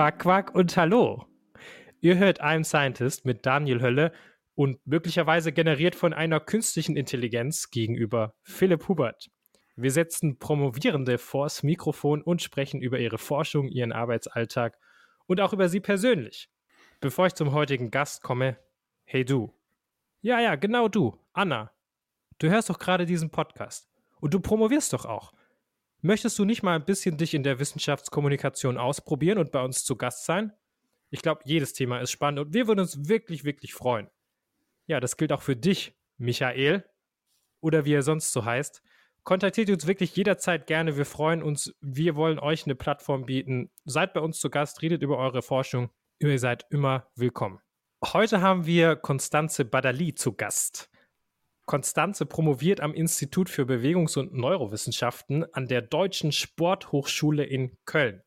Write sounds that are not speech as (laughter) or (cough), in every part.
Quack, Quack und Hallo. Ihr hört I'm Scientist mit Daniel Hölle und möglicherweise generiert von einer künstlichen Intelligenz gegenüber Philipp Hubert. Wir setzen Promovierende vors Mikrofon und sprechen über ihre Forschung, ihren Arbeitsalltag und auch über sie persönlich. Bevor ich zum heutigen Gast komme, hey du. Ja, ja, genau du, Anna. Du hörst doch gerade diesen Podcast und du promovierst doch auch. Möchtest du nicht mal ein bisschen dich in der Wissenschaftskommunikation ausprobieren und bei uns zu Gast sein? Ich glaube, jedes Thema ist spannend und wir würden uns wirklich, wirklich freuen. Ja, das gilt auch für dich, Michael, oder wie er sonst so heißt. Kontaktiert uns wirklich jederzeit gerne. Wir freuen uns. Wir wollen euch eine Plattform bieten. Seid bei uns zu Gast, redet über eure Forschung. Ihr seid immer willkommen. Heute haben wir Konstanze Badali zu Gast. Konstanze promoviert am Institut für Bewegungs- und Neurowissenschaften an der Deutschen Sporthochschule in Köln.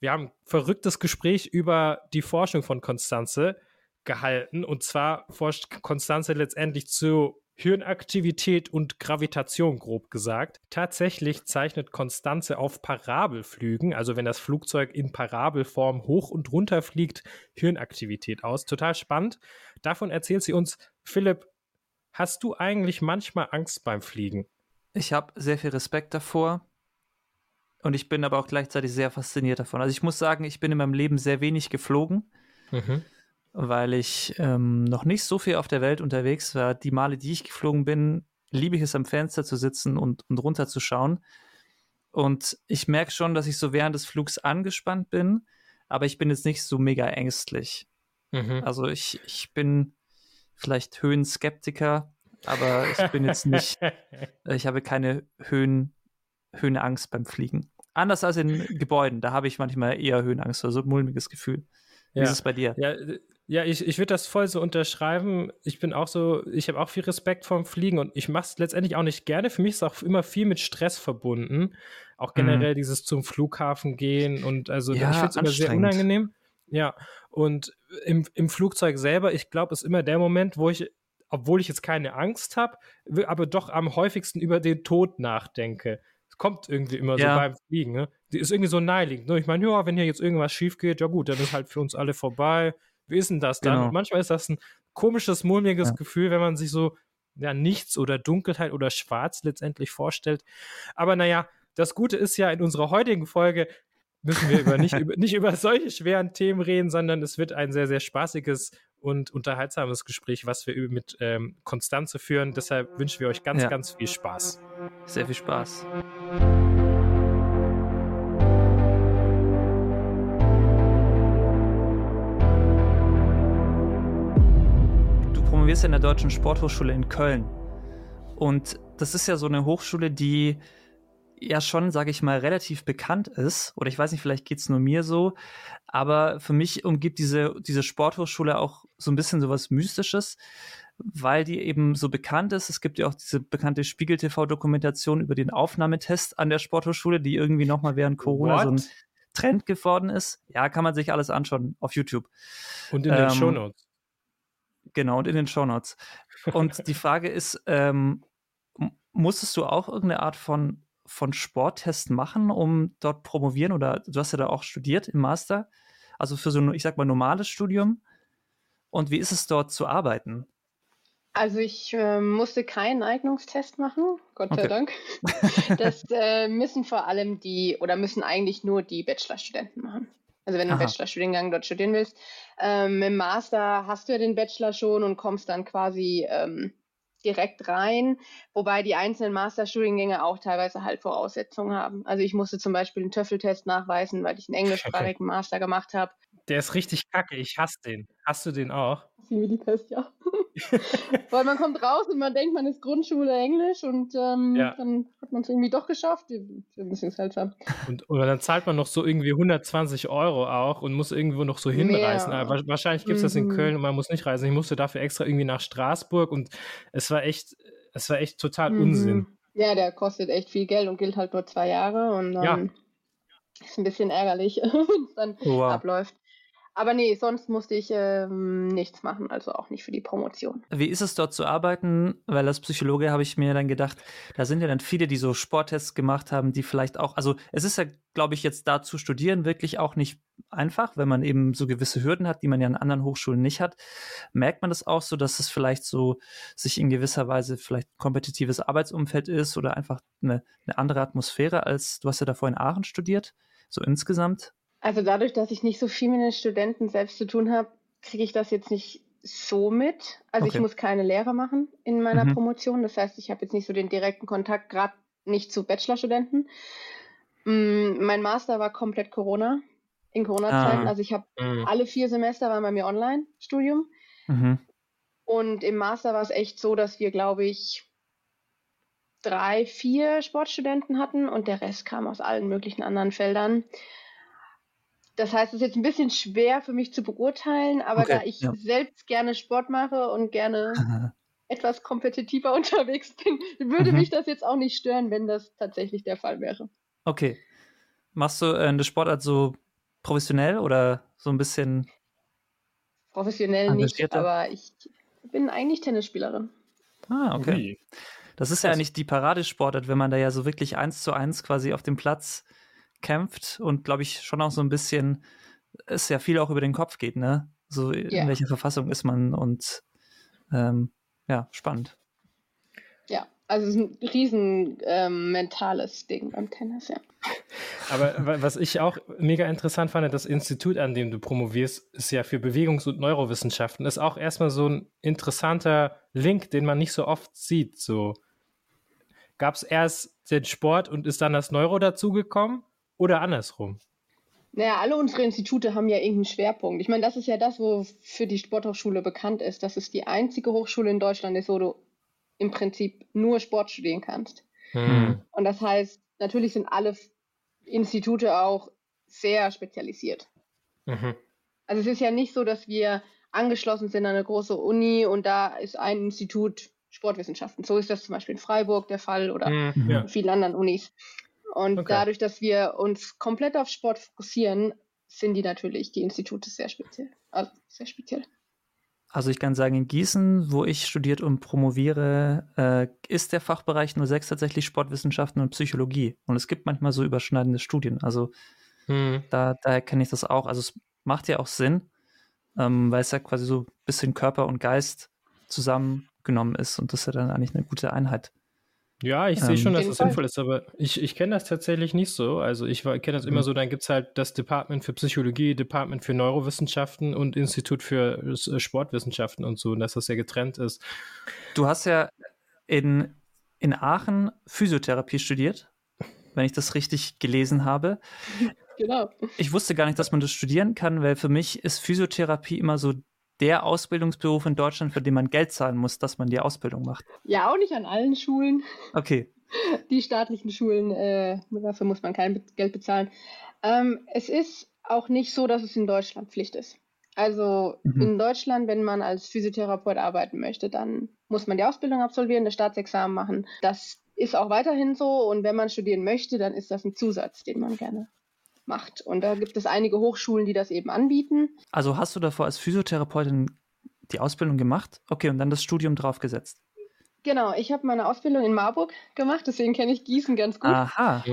Wir haben ein verrücktes Gespräch über die Forschung von Konstanze gehalten. Und zwar forscht Konstanze letztendlich zu Hirnaktivität und Gravitation, grob gesagt. Tatsächlich zeichnet Konstanze auf Parabelflügen, also wenn das Flugzeug in Parabelform hoch und runter fliegt, Hirnaktivität aus. Total spannend. Davon erzählt sie uns. Philipp, Hast du eigentlich manchmal Angst beim Fliegen? Ich habe sehr viel Respekt davor und ich bin aber auch gleichzeitig sehr fasziniert davon. Also ich muss sagen, ich bin in meinem Leben sehr wenig geflogen, mhm. weil ich ähm, noch nicht so viel auf der Welt unterwegs war. Die Male, die ich geflogen bin, liebe ich es am Fenster zu sitzen und, und runterzuschauen. Und ich merke schon, dass ich so während des Flugs angespannt bin, aber ich bin jetzt nicht so mega ängstlich. Mhm. Also ich, ich bin vielleicht Höhenskeptiker, aber ich bin jetzt nicht, (laughs) ich habe keine Höhen, Höhenangst beim Fliegen. Anders als in Gebäuden, da habe ich manchmal eher Höhenangst oder so ein mulmiges Gefühl. Wie ja. ist es bei dir? Ja, ja ich, ich würde das voll so unterschreiben. Ich bin auch so, ich habe auch viel Respekt vorm Fliegen und ich mache es letztendlich auch nicht gerne. Für mich ist auch immer viel mit Stress verbunden. Auch mhm. generell mhm. dieses zum Flughafen gehen und also ja, ich finde es immer sehr unangenehm. Ja, und im, im Flugzeug selber, ich glaube, ist immer der Moment, wo ich, obwohl ich jetzt keine Angst habe, aber doch am häufigsten über den Tod nachdenke. Es kommt irgendwie immer ja. so beim Fliegen, ne? Die ist irgendwie so naheliegend. Ne? Ich meine, ja, wenn hier jetzt irgendwas schief geht, ja gut, dann ist halt für uns alle vorbei. Wie ist denn das dann? Genau. manchmal ist das ein komisches, mulmiges ja. Gefühl, wenn man sich so ja, nichts oder Dunkelheit oder Schwarz letztendlich vorstellt. Aber naja, das Gute ist ja in unserer heutigen Folge, müssen wir über nicht, über, nicht über solche schweren Themen reden, sondern es wird ein sehr, sehr spaßiges und unterhaltsames Gespräch, was wir mit ähm, Konstanze führen. Deshalb wünschen wir euch ganz, ja. ganz viel Spaß. Sehr viel Spaß. Du promovierst in der Deutschen Sporthochschule in Köln. Und das ist ja so eine Hochschule, die ja schon, sage ich mal, relativ bekannt ist. Oder ich weiß nicht, vielleicht geht es nur mir so. Aber für mich umgibt diese, diese Sporthochschule auch so ein bisschen sowas Mystisches, weil die eben so bekannt ist. Es gibt ja auch diese bekannte Spiegel-TV-Dokumentation über den Aufnahmetest an der Sporthochschule, die irgendwie nochmal während Corona What? so ein Trend geworden ist. Ja, kann man sich alles anschauen auf YouTube. Und in ähm, den Shownotes. Genau, und in den Shownotes. Und die Frage ist, ähm, musstest du auch irgendeine Art von von Sporttests machen, um dort promovieren? Oder du hast ja da auch studiert im Master, also für so ein, ich sag mal, normales Studium. Und wie ist es dort zu arbeiten? Also ich äh, musste keinen Eignungstest machen, Gott okay. sei Dank. (laughs) Das äh, müssen vor allem die, oder müssen eigentlich nur die Bachelorstudenten machen. Also wenn du einen Bachelorstudiengang dort studieren willst. Ähm, Im Master hast du ja den Bachelor schon und kommst dann quasi ähm, direkt rein, wobei die einzelnen Masterstudiengänge auch teilweise halt Voraussetzungen haben. Also ich musste zum Beispiel einen Töffeltest nachweisen, weil ich einen (laughs) englischsprachigen Master gemacht habe. Der ist richtig kacke, ich hasse den. Hast du den auch? Civilitest, ja. (laughs) Weil man kommt raus und man denkt, man ist Grundschule Englisch und ähm, ja. dann hat man es irgendwie doch geschafft. Ein bisschen seltsam. Und oder dann zahlt man noch so irgendwie 120 Euro auch und muss irgendwo noch so hinreisen. Aber wahrscheinlich gibt es das in mhm. Köln und man muss nicht reisen. Ich musste dafür extra irgendwie nach Straßburg und es war echt, es war echt total mhm. Unsinn. Ja, der kostet echt viel Geld und gilt halt nur zwei Jahre und dann ja. ist ein bisschen ärgerlich, (laughs) wenn es dann oh, wow. abläuft. Aber nee, sonst musste ich ähm, nichts machen, also auch nicht für die Promotion. Wie ist es dort zu arbeiten? Weil als Psychologe habe ich mir dann gedacht, da sind ja dann viele, die so Sporttests gemacht haben, die vielleicht auch, also es ist ja, glaube ich, jetzt da zu studieren wirklich auch nicht einfach, wenn man eben so gewisse Hürden hat, die man ja an anderen Hochschulen nicht hat. Merkt man das auch so, dass es vielleicht so sich in gewisser Weise vielleicht ein kompetitives Arbeitsumfeld ist oder einfach eine, eine andere Atmosphäre als, du hast ja davor in Aachen studiert, so insgesamt? Also dadurch, dass ich nicht so viel mit den Studenten selbst zu tun habe, kriege ich das jetzt nicht so mit. Also okay. ich muss keine Lehre machen in meiner mhm. Promotion. Das heißt, ich habe jetzt nicht so den direkten Kontakt, gerade nicht zu Bachelorstudenten. Mm, mein Master war komplett Corona, in Corona-Zeiten. Ah. Also ich habe mhm. alle vier Semester waren bei mir Online-Studium. Mhm. Und im Master war es echt so, dass wir, glaube ich, drei, vier Sportstudenten hatten und der Rest kam aus allen möglichen anderen Feldern. Das heißt, es ist jetzt ein bisschen schwer für mich zu beurteilen, aber okay, da ich ja. selbst gerne Sport mache und gerne etwas kompetitiver (laughs) unterwegs bin, würde mhm. mich das jetzt auch nicht stören, wenn das tatsächlich der Fall wäre. Okay. Machst du äh, eine Sportart so professionell oder so ein bisschen? Professionell nicht, aber ich bin eigentlich Tennisspielerin. Ah, okay. Das ist ja eigentlich die Paradesportart, wenn man da ja so wirklich eins zu eins quasi auf dem Platz kämpft und glaube ich schon auch so ein bisschen es ja viel auch über den Kopf geht, ne? So yeah. in welcher Verfassung ist man und ähm, ja, spannend. Ja, also es ist ein riesen ähm, mentales Ding beim Tennis, ja. Aber was ich auch mega interessant fand, das Institut, an dem du promovierst, ist ja für Bewegungs- und Neurowissenschaften. Ist auch erstmal so ein interessanter Link, den man nicht so oft sieht. So gab es erst den Sport und ist dann das Neuro dazugekommen? Oder andersrum? Naja, alle unsere Institute haben ja irgendeinen Schwerpunkt. Ich meine, das ist ja das, wofür die Sporthochschule bekannt ist. Das ist die einzige Hochschule in Deutschland ist, wo du im Prinzip nur Sport studieren kannst. Hm. Und das heißt, natürlich sind alle Institute auch sehr spezialisiert. Mhm. Also es ist ja nicht so, dass wir angeschlossen sind an eine große Uni und da ist ein Institut Sportwissenschaften. So ist das zum Beispiel in Freiburg der Fall oder mhm. in vielen anderen Unis. Und okay. dadurch, dass wir uns komplett auf Sport fokussieren, sind die natürlich, die Institute sehr speziell. Also sehr speziell. Also ich kann sagen, in Gießen, wo ich studiert und promoviere, äh, ist der Fachbereich 06 tatsächlich Sportwissenschaften und Psychologie. Und es gibt manchmal so überschneidende Studien. Also hm. da, daher kenne ich das auch. Also es macht ja auch Sinn, ähm, weil es ja quasi so ein bisschen Körper und Geist zusammengenommen ist und das ist ja dann eigentlich eine gute Einheit. Ja, ich sehe schon, ähm, dass es sinnvoll ist, aber ich, ich kenne das tatsächlich nicht so. Also ich kenne das immer mhm. so, dann gibt es halt das Department für Psychologie, Department für Neurowissenschaften und Institut für äh, Sportwissenschaften und so, und dass das ja getrennt ist. Du hast ja in, in Aachen Physiotherapie studiert, wenn ich das richtig gelesen habe. (laughs) Genau. Ich wusste gar nicht, dass man das studieren kann, weil für mich ist Physiotherapie immer so der Ausbildungsberuf in Deutschland, für den man Geld zahlen muss, dass man die Ausbildung macht. Ja, auch nicht an allen Schulen. Okay. (laughs) Die staatlichen Schulen, äh, dafür muss man kein Geld bezahlen. Ähm, es ist auch nicht so, dass es in Deutschland Pflicht ist. Also mhm. in Deutschland, wenn man als Physiotherapeut arbeiten möchte, dann muss man die Ausbildung absolvieren, das Staatsexamen machen. Das ist auch weiterhin so. Und wenn man studieren möchte, dann ist das ein Zusatz, den man gerne macht. Und da gibt es einige Hochschulen, die das eben anbieten. Also hast du davor als Physiotherapeutin die Ausbildung gemacht? Okay, und dann das Studium draufgesetzt? Genau, ich habe meine Ausbildung in Marburg gemacht, deswegen kenne ich Gießen ganz gut. Aha.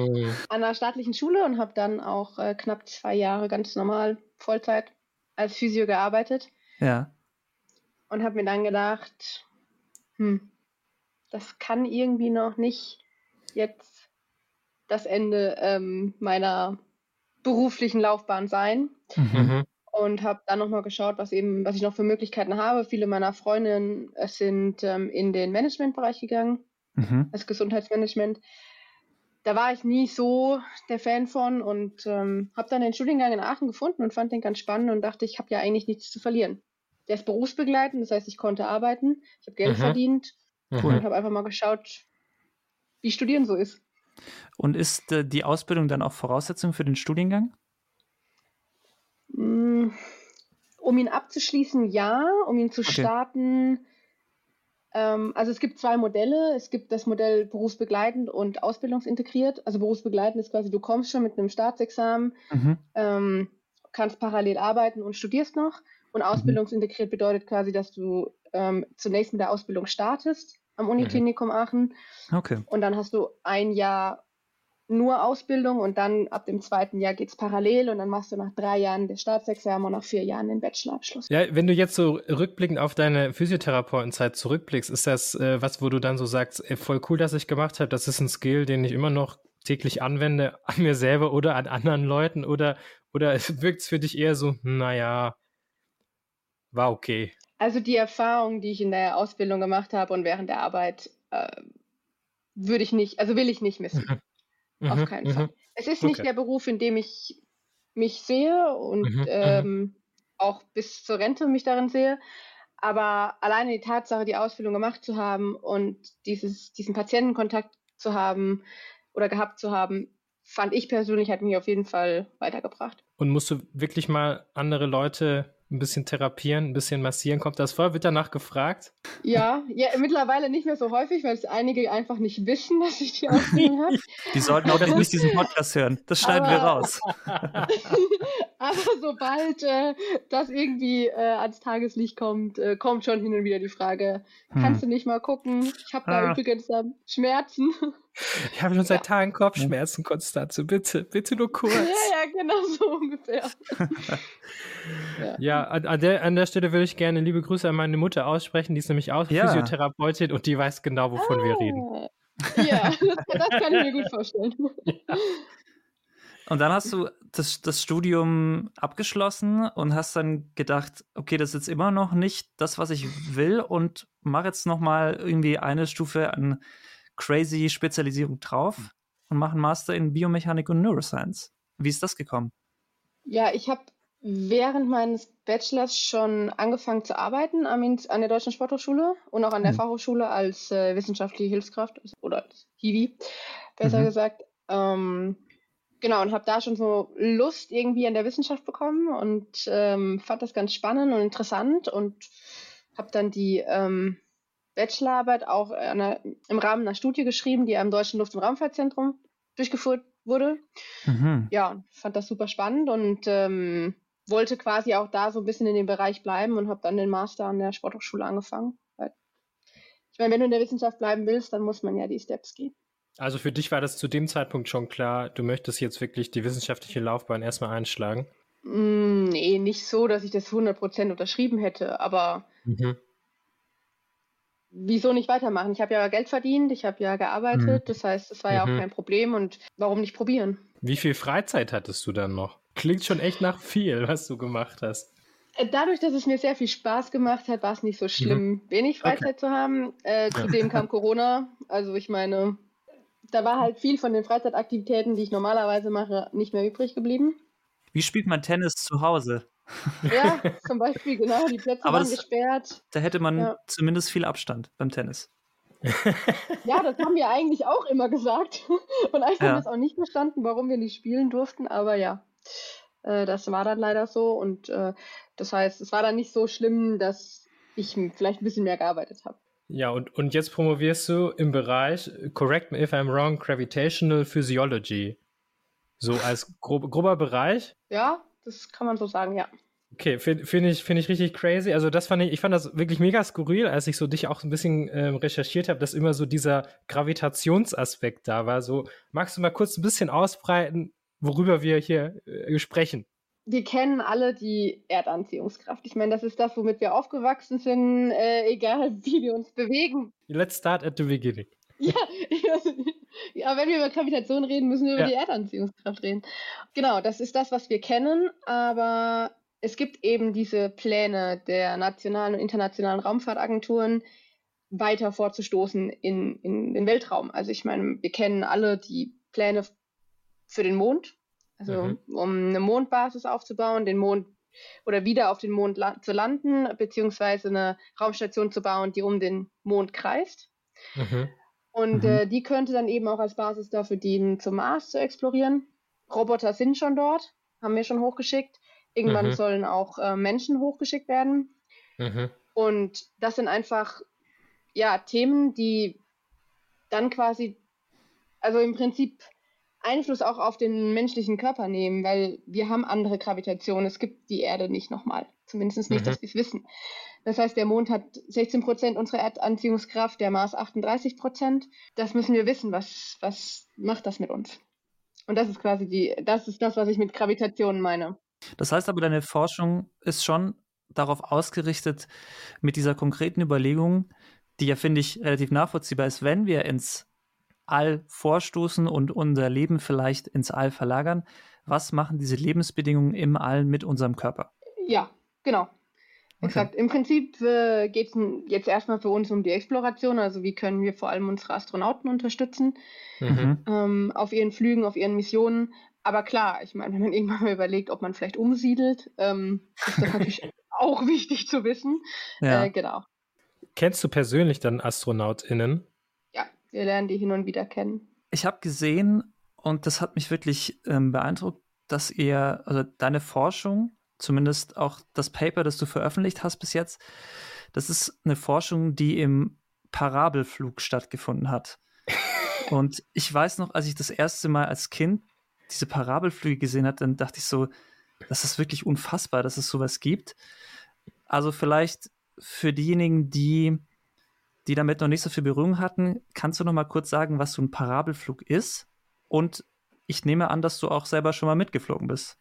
An einer staatlichen Schule und habe dann auch äh, knapp zwei Jahre ganz normal Vollzeit als Physio gearbeitet. Ja. Und habe mir dann gedacht, hm, das kann irgendwie noch nicht jetzt das Ende ähm, meiner beruflichen Laufbahn sein. Mhm. Und habe dann nochmal geschaut, was eben, was ich noch für Möglichkeiten habe. Viele meiner Freundinnen äh, sind ähm, in den Managementbereich gegangen, mhm. als Gesundheitsmanagement. Da war ich nie so der Fan von und ähm, habe dann den Studiengang in Aachen gefunden und fand den ganz spannend und dachte, ich habe ja eigentlich nichts zu verlieren. Der ist berufsbegleitend, das heißt, ich konnte arbeiten, ich habe Geld mhm. verdient cool. und habe einfach mal geschaut, wie Studieren so ist. Und ist äh, die Ausbildung dann auch Voraussetzung für den Studiengang? Mm, um ihn abzuschließen, ja. Um ihn zu okay. starten. Ähm, also es gibt zwei Modelle. Es gibt das Modell berufsbegleitend und ausbildungsintegriert. Also berufsbegleitend ist quasi, du kommst schon mit einem Staatsexamen, mhm. ähm, kannst parallel arbeiten und studierst noch. Und mhm. ausbildungsintegriert bedeutet quasi, dass du ähm, zunächst mit der Ausbildung startest am Uniklinikum Aachen. Okay. Und dann hast du ein Jahr nur Ausbildung und dann ab dem zweiten Jahr geht es parallel und dann machst du nach drei Jahren das Staatsexamen und nach vier Jahren den Bachelorabschluss. Ja, wenn du jetzt so rückblickend auf deine Physiotherapeutenzeit zurückblickst, ist das äh, was, wo du dann so sagst, ey, voll cool, dass ich gemacht habe, das ist ein Skill, den ich immer noch täglich anwende, (laughs) an mir selber oder an anderen Leuten oder, oder (laughs) wirkt es für dich eher so, naja, war okay? Also die Erfahrung, die ich in der Ausbildung gemacht habe und während der Arbeit, äh, würde ich nicht, also will ich nicht missen. Mhm. Auf mhm, keinen Fall. Mhm. Es ist nicht der Beruf, in dem ich mich sehe und mhm, ähm, auch bis zur Rente mich darin sehe. Aber alleine die Tatsache, die Ausbildung gemacht zu haben und dieses, diesen Patientenkontakt zu haben oder gehabt zu haben, fand ich persönlich, hat mich auf jeden Fall weitergebracht. Und musst du wirklich mal andere Leute ein bisschen therapieren, ein bisschen massieren. Kommt das vor? Wird danach gefragt? Ja, ja mittlerweile nicht mehr so häufig, weil es einige einfach nicht wissen, dass ich die Ausbildung habe. (laughs) Die sollten auch nicht diesen Podcast hören. Das schneiden aber, wir raus. (laughs) aber sobald äh, das irgendwie äh, ans Tageslicht kommt, äh, kommt schon hin und wieder die Frage, hm. kannst du nicht mal gucken? Ich habe da ah. übrigens ähm, Schmerzen. Ich habe schon seit ja. Tagen Kopfschmerzen, Konstanze. Bitte, bitte nur kurz. (laughs) Ja, ja, genau so ungefähr. (laughs) ja, ja an, an, der, an der Stelle würde ich gerne liebe Grüße an meine Mutter aussprechen. Die ist nämlich auch ja. Physiotherapeutin und die weiß genau, wovon ah. wir reden. Ja, (laughs) das, das, kann ich mir gut vorstellen. Ja. Und dann hast du das, das Studium abgeschlossen und hast dann gedacht, okay, das ist jetzt immer noch nicht das, was ich will und mach jetzt noch mal irgendwie eine Stufe an crazy Spezialisierung drauf hm. und machen Master in Biomechanik und Neuroscience. Wie ist das gekommen? Ja, ich habe während meines Bachelors schon angefangen zu arbeiten an der Deutschen Sporthochschule und auch an der mhm. Fachhochschule als äh, wissenschaftliche Hilfskraft also, oder als Hiwi, besser mhm. gesagt. Ähm, genau, und habe da schon so Lust irgendwie an der Wissenschaft bekommen und ähm, fand das ganz spannend und interessant und habe dann die ähm, Bachelorarbeit auch einer, im Rahmen einer Studie geschrieben, die am Deutschen Luft- und Raumfahrtzentrum durchgeführt wurde. Mhm. Ja, fand das super spannend und ähm, wollte quasi auch da so ein bisschen in dem Bereich bleiben und habe dann den Master an der Sporthochschule angefangen. Ich meine, wenn du in der Wissenschaft bleiben willst, dann muss man ja die Steps gehen. Also für dich war das zu dem Zeitpunkt schon klar, du möchtest jetzt wirklich die wissenschaftliche Laufbahn erstmal einschlagen? Mm, nee, nicht so, dass ich das 100% unterschrieben hätte, aber mhm wieso nicht weitermachen? Ich habe ja Geld verdient, ich habe ja gearbeitet, mhm. das heißt, es war ja auch mhm. kein Problem und warum nicht probieren? Wie viel Freizeit hattest du dann noch? Klingt schon echt nach viel, was du gemacht hast. Äh, dadurch, dass es mir sehr viel Spaß gemacht hat, war es nicht so schlimm, mhm. wenig Freizeit okay. zu haben. Äh, zudem kam (laughs) Corona. Also ich meine, da war halt viel von den Freizeitaktivitäten, die ich normalerweise mache, nicht mehr übrig geblieben. Wie spielt man Tennis zu Hause? Ja, zum Beispiel, genau, die Plätze Aber waren das, gesperrt. Da hätte man ja. zumindest viel Abstand beim Tennis. (laughs) ja, das haben wir eigentlich auch immer gesagt. Und eigentlich ja. haben wir es auch nicht verstanden, warum wir nicht spielen durften, aber ja, äh, das war dann leider so. Und äh, das heißt, es war dann nicht so schlimm, dass ich vielleicht ein bisschen mehr gearbeitet habe. Ja, und, und jetzt promovierst du im Bereich, correct me if I'm wrong, Gravitational Physiology. So als grob, grober Bereich? Ja, das kann man so sagen, ja. Okay, finde find ich, find ich richtig crazy. Also das fand ich, ich fand das wirklich mega skurril, als ich so dich auch ein bisschen ähm, recherchiert habe, dass immer so dieser Gravitationsaspekt da war. So, magst du mal kurz ein bisschen ausbreiten, worüber wir hier äh, sprechen? Wir kennen alle die Erdanziehungskraft. Ich meine, das ist das, womit wir aufgewachsen sind, äh, egal wie wir uns bewegen. Let's start at the beginning. Ja, (laughs) ja, wenn wir über Gravitation reden, müssen wir über ja. die Erdanziehungskraft reden. Genau, das ist das, was wir kennen, aber es gibt eben diese Pläne der nationalen und internationalen Raumfahrtagenturen, weiter vorzustoßen in, in den Weltraum. Also ich meine, wir kennen alle die Pläne für den Mond, also mhm. um eine Mondbasis aufzubauen, den Mond oder wieder auf den Mond la zu landen, beziehungsweise eine Raumstation zu bauen, die um den Mond kreist. Mhm. Und mhm. äh, die könnte dann eben auch als Basis dafür dienen, zum Mars zu explorieren. Roboter sind schon dort, haben wir schon hochgeschickt. Irgendwann mhm. sollen auch äh, Menschen hochgeschickt werden. Mhm. Und das sind einfach ja Themen, die dann quasi, also im Prinzip Einfluss auch auf den menschlichen Körper nehmen, weil wir haben andere Gravitation. Es gibt die Erde nicht nochmal. Zumindest nicht, dass mhm. wir es wissen. Das heißt, der Mond hat 16 Prozent unserer Erdanziehungskraft, der Mars 38 Prozent. Das müssen wir wissen. Was, was macht das mit uns? Und das ist quasi die, das ist das, was ich mit Gravitation meine. Das heißt aber, deine Forschung ist schon darauf ausgerichtet, mit dieser konkreten Überlegung, die ja, finde ich, relativ nachvollziehbar ist, wenn wir ins All vorstoßen und unser Leben vielleicht ins All verlagern, was machen diese Lebensbedingungen im All mit unserem Körper? Ja, genau. Okay. Exakt. Im Prinzip äh, geht es jetzt erstmal für uns um die Exploration, also wie können wir vor allem unsere Astronauten unterstützen mhm. ähm, auf ihren Flügen, auf ihren Missionen. Aber klar, ich meine, wenn man (laughs) irgendwann mal überlegt, ob man vielleicht umsiedelt, ähm, ist das natürlich (laughs) auch wichtig zu wissen. Ja. Äh, genau. Kennst du persönlich dann AstronautInnen? Ja, wir lernen die hin und wieder kennen. Ich habe gesehen, und das hat mich wirklich ähm, beeindruckt, dass ihr, also deine Forschung zumindest auch das Paper, das du veröffentlicht hast bis jetzt, das ist eine Forschung, die im Parabelflug stattgefunden hat. (laughs) Und ich weiß noch, als ich das erste Mal als Kind diese Parabelflüge gesehen habe, dann dachte ich so, das ist wirklich unfassbar, dass es sowas gibt. Also vielleicht für diejenigen, die, die damit noch nicht so viel Berührung hatten, kannst du noch mal kurz sagen, was so ein Parabelflug ist? Und ich nehme an, dass du auch selber schon mal mitgeflogen bist.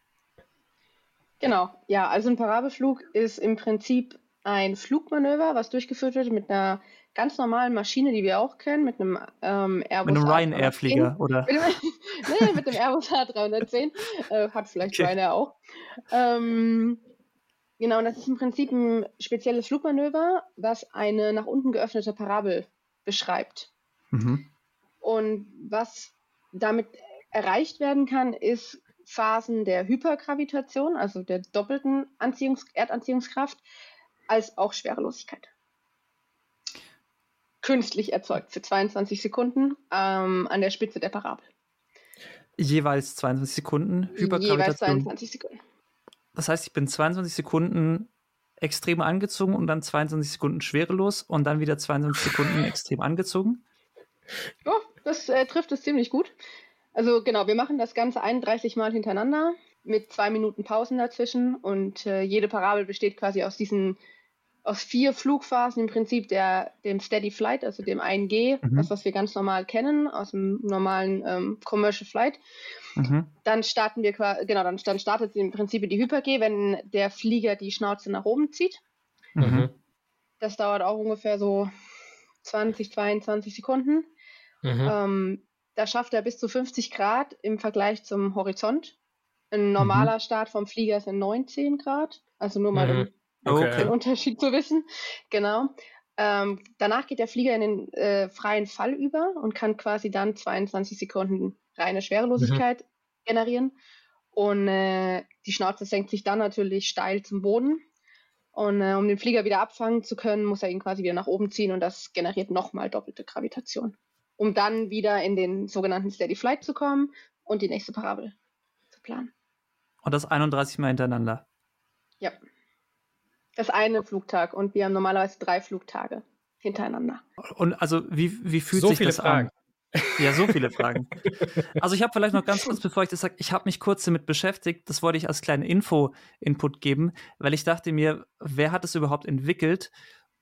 Genau, ja, also ein Parabelflug ist im Prinzip ein Flugmanöver, was durchgeführt wird mit einer ganz normalen Maschine, die wir auch kennen, mit einem ähm, Airbus. Mit einem Ryanair-Flieger, (laughs) oder? nee, mit dem Airbus A310. Äh, hat vielleicht okay. Ryanair auch. Ähm, genau, und das ist im Prinzip ein spezielles Flugmanöver, was eine nach unten geöffnete Parabel beschreibt. Mhm. Und was damit erreicht werden kann, ist Phasen der Hypergravitation, also der doppelten Anziehungs Erdanziehungskraft, als auch Schwerelosigkeit. Künstlich erzeugt für 22 Sekunden ähm, an der Spitze der Parabel. Jeweils 22 Sekunden Hypergravitation. Jeweils 22 Sekunden. Das heißt, ich bin 22 Sekunden extrem angezogen und dann 22 Sekunden schwerelos und dann wieder 22 Sekunden extrem angezogen. Ja, das äh, trifft es ziemlich gut. Also genau, wir machen das Ganze 31 Mal hintereinander mit zwei Minuten Pausen dazwischen und äh, jede Parabel besteht quasi aus diesen aus vier Flugphasen im Prinzip der dem Steady Flight, also dem 1G, mhm. das was wir ganz normal kennen aus dem normalen ähm, Commercial Flight. Mhm. Dann starten wir quasi, genau, dann, dann startet im Prinzip die Hyper-G, wenn der Flieger die Schnauze nach oben zieht. Mhm. Das dauert auch ungefähr so 20, 22 Sekunden. Mhm. Ähm, da schafft er bis zu 50 Grad im Vergleich zum Horizont. Ein normaler mhm. Start vom Flieger sind 19 Grad. Also nur mal mhm. um okay. den Unterschied zu wissen. Genau. Ähm, danach geht der Flieger in den äh, freien Fall über und kann quasi dann 22 Sekunden reine Schwerelosigkeit mhm. generieren. Und äh, die Schnauze senkt sich dann natürlich steil zum Boden. Und äh, um den Flieger wieder abfangen zu können, muss er ihn quasi wieder nach oben ziehen und das generiert nochmal doppelte Gravitation um dann wieder in den sogenannten Steady Flight zu kommen und die nächste Parabel zu planen. Und das 31 Mal hintereinander? Ja. Das eine Flugtag und wir haben normalerweise drei Flugtage hintereinander. Und also wie, wie fühlt so sich viele das Fragen. an? Ja, so viele Fragen. (laughs) Also ich habe vielleicht noch ganz kurz, bevor ich das sage, ich habe mich kurz damit beschäftigt, das wollte ich als kleinen Info-Input geben, weil ich dachte mir, wer hat es überhaupt entwickelt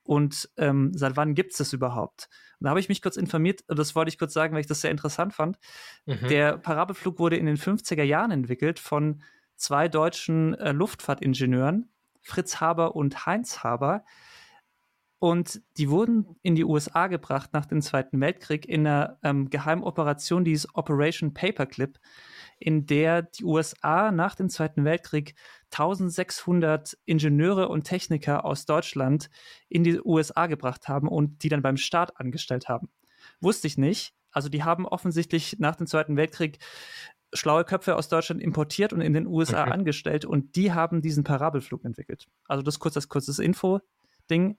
und ähm, seit wann gibt es das überhaupt? Und da habe ich mich kurz informiert, das wollte ich kurz sagen, weil ich das sehr interessant fand. Mhm. Der Parabelflug wurde in den 50er Jahren entwickelt von zwei deutschen äh, Luftfahrtingenieuren, Fritz Haber und Heinz Haber. Und die wurden in die USA gebracht nach dem Zweiten Weltkrieg in einer ähm, Geheimoperation, die ist Operation Paperclip in der die USA nach dem Zweiten Weltkrieg 1600 Ingenieure und Techniker aus Deutschland in die USA gebracht haben und die dann beim Staat angestellt haben. Wusste ich nicht. Also die haben offensichtlich nach dem Zweiten Weltkrieg schlaue Köpfe aus Deutschland importiert und in den USA okay. angestellt und die haben diesen Parabelflug entwickelt. Also das kurz als kurzes Info-Ding.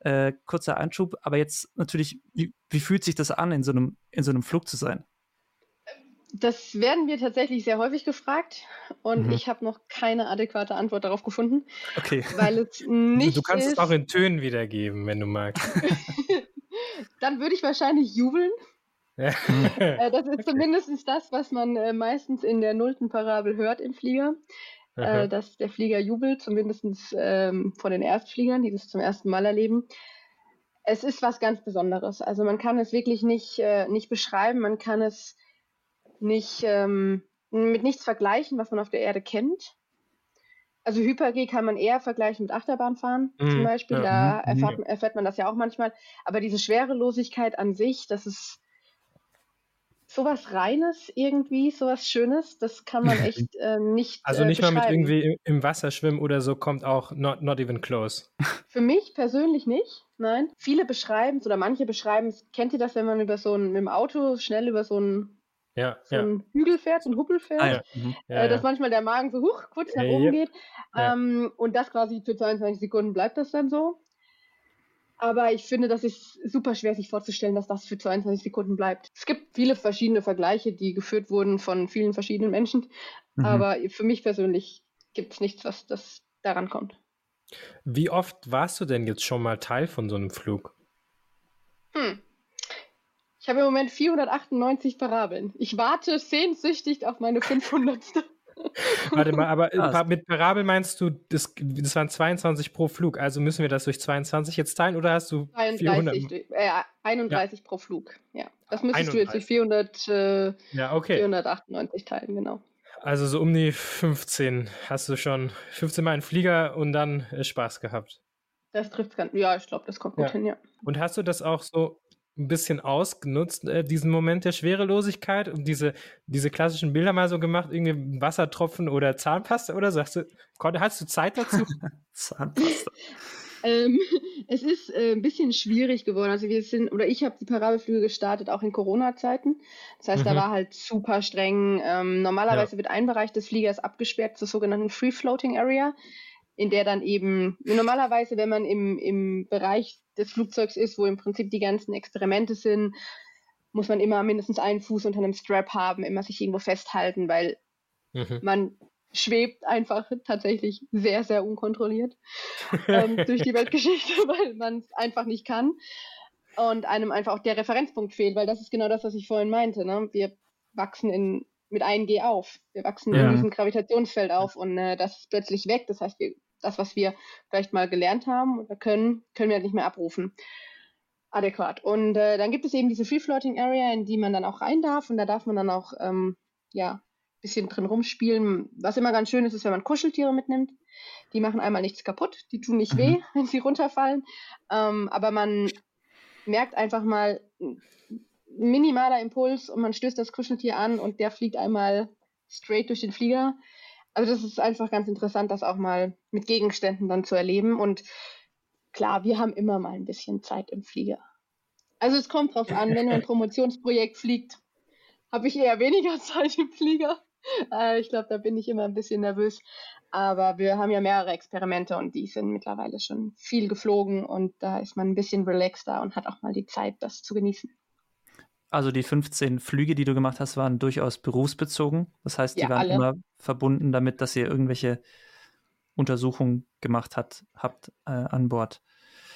Äh, kurzer Einschub, aber jetzt natürlich, wie, wie, fühlt sich das an, in so einem, in so einem Flug zu sein? Das werden wir tatsächlich sehr häufig gefragt und mhm. ich habe noch keine adäquate Antwort darauf gefunden. Okay. Weil es (laughs) nicht du kannst ist, es auch in Tönen wiedergeben, wenn du magst. (laughs) (laughs) Dann würde ich wahrscheinlich jubeln. Ja. Äh, das ist okay. zumindest das, was man äh, meistens in der nullten Parabel hört im Flieger. Äh, dass der Flieger jubelt, zumindest ähm, von den Erstfliegern, die das zum ersten Mal erleben. Es ist was ganz Besonderes. Also man kann es wirklich nicht, äh, nicht beschreiben, man kann es nicht ähm, mit nichts vergleichen, was man auf der Erde kennt. Also Hyper-G kann man eher vergleichen mit Achterbahnfahren mm, zum Beispiel. Ja, da mm, erfährt, erfährt, man das ja auch manchmal. Aber diese Schwerelosigkeit an sich, das ist sowas Reines irgendwie, sowas Schönes, das kann man (laughs) echt äh, nicht. Also äh, nicht mal mit irgendwie im Wasser schwimmen oder so kommt auch not, not even close. (laughs) Für mich persönlich nicht, nein. Viele beschreiben es oder manche beschreiben es. Kennt ihr das, wenn man über so ein, mit dem Auto schnell über so ein ja, so ja. ein Hügel fährt, so ein Huppel fährt, ah, ja. Mhm. äh, dass manchmal der Magen so hoch kurz nach oben geht. Ähm, und das quasi für 22 Sekunden bleibt das dann so. Aber ich finde, das ist super schwer, sich vorzustellen, dass das für 22 Sekunden bleibt. Es gibt viele verschiedene Vergleiche, die geführt wurden von vielen verschiedenen Menschen. Mhm. Aber für mich persönlich gibt es nichts, was das daran kommt. Wie oft warst du denn jetzt schon mal Teil von so einem Flug? Hm. Ich habe im Moment 498 Parabeln. Ich warte sehnsüchtig auf meine 500. (laughs) Warte mal, aber Krass. mit Parabel meinst du, das, das waren 22 pro Flug, also müssen wir das durch 22 jetzt teilen oder hast du 32, 400? Äh, 31 ja. pro Flug, ja. Das müsstest 31. du jetzt durch 400, äh, ja, okay. 498 teilen, genau. Also so um die 15 hast du schon 15 Mal einen Flieger und dann äh, Spaß gehabt. Das trifft ganz, ja, ich glaube, das kommt gut ja. hin, ja. Und hast du das auch so ein bisschen ausgenutzt, äh, diesen Moment der Schwerelosigkeit und diese, diese klassischen Bilder mal so gemacht, irgendwie Wassertropfen oder Zahnpasta oder sagst du, hast du Zeit dazu? (laughs) Zahnpasta. ähm, (laughs) es ist äh, ein bisschen schwierig geworden. Also wir sind, oder ich habe die Parabelflüge gestartet, auch in Corona-Zeiten. Das heißt, mhm. da war halt super streng. Ähm, normalerweise ja. wird ein Bereich des Fliegers abgesperrt zur sogenannten Free Floating Area in der dann eben normalerweise, wenn man im, im Bereich des Flugzeugs ist, wo im Prinzip die ganzen Experimente sind, muss man immer mindestens einen Fuß unter einem Strap haben, immer sich irgendwo festhalten, weil mhm. man schwebt einfach tatsächlich sehr, sehr unkontrolliert ähm, (laughs) durch die Weltgeschichte, (laughs) weil man es einfach nicht kann und einem einfach auch der Referenzpunkt fehlt, weil das ist genau das, was ich vorhin meinte. Ne? Wir wachsen in, mit 1G auf. Wir wachsen ja. in diesem Gravitationsfeld auf und äh, das ist plötzlich weg. Das heißt, wir das, was wir vielleicht mal gelernt haben oder können, können wir halt nicht mehr abrufen. Adäquat. Und äh, dann gibt es eben diese Free Floating Area, in die man dann auch rein darf. Und da darf man dann auch ähm, ja, ein bisschen drin rumspielen. Was immer ganz schön ist, ist, wenn man Kuscheltiere mitnimmt. Die machen einmal nichts kaputt, die tun nicht mhm. weh, (laughs) wenn sie runterfallen. Ähm, aber man merkt einfach mal minimaler Impuls und man stößt das Kuscheltier an und der fliegt einmal straight durch den Flieger. Also das ist einfach ganz interessant, das auch mal mit Gegenständen dann zu erleben. Und klar, wir haben immer mal ein bisschen Zeit im Flieger. Also es kommt drauf an, wenn ein (laughs) Promotionsprojekt fliegt, habe ich eher weniger (laughs) Zeit im Flieger. Äh, ich glaube, da bin ich immer ein bisschen nervös. Aber wir haben ja mehrere Experimente und die sind mittlerweile schon viel geflogen und da ist man ein bisschen relaxter und hat auch mal die Zeit, das zu genießen. Also die 15 Flüge, die du gemacht hast, waren durchaus berufsbezogen. Das heißt, die ja, waren alle. immer verbunden damit, dass ihr irgendwelche Untersuchungen gemacht hat, habt äh, an Bord.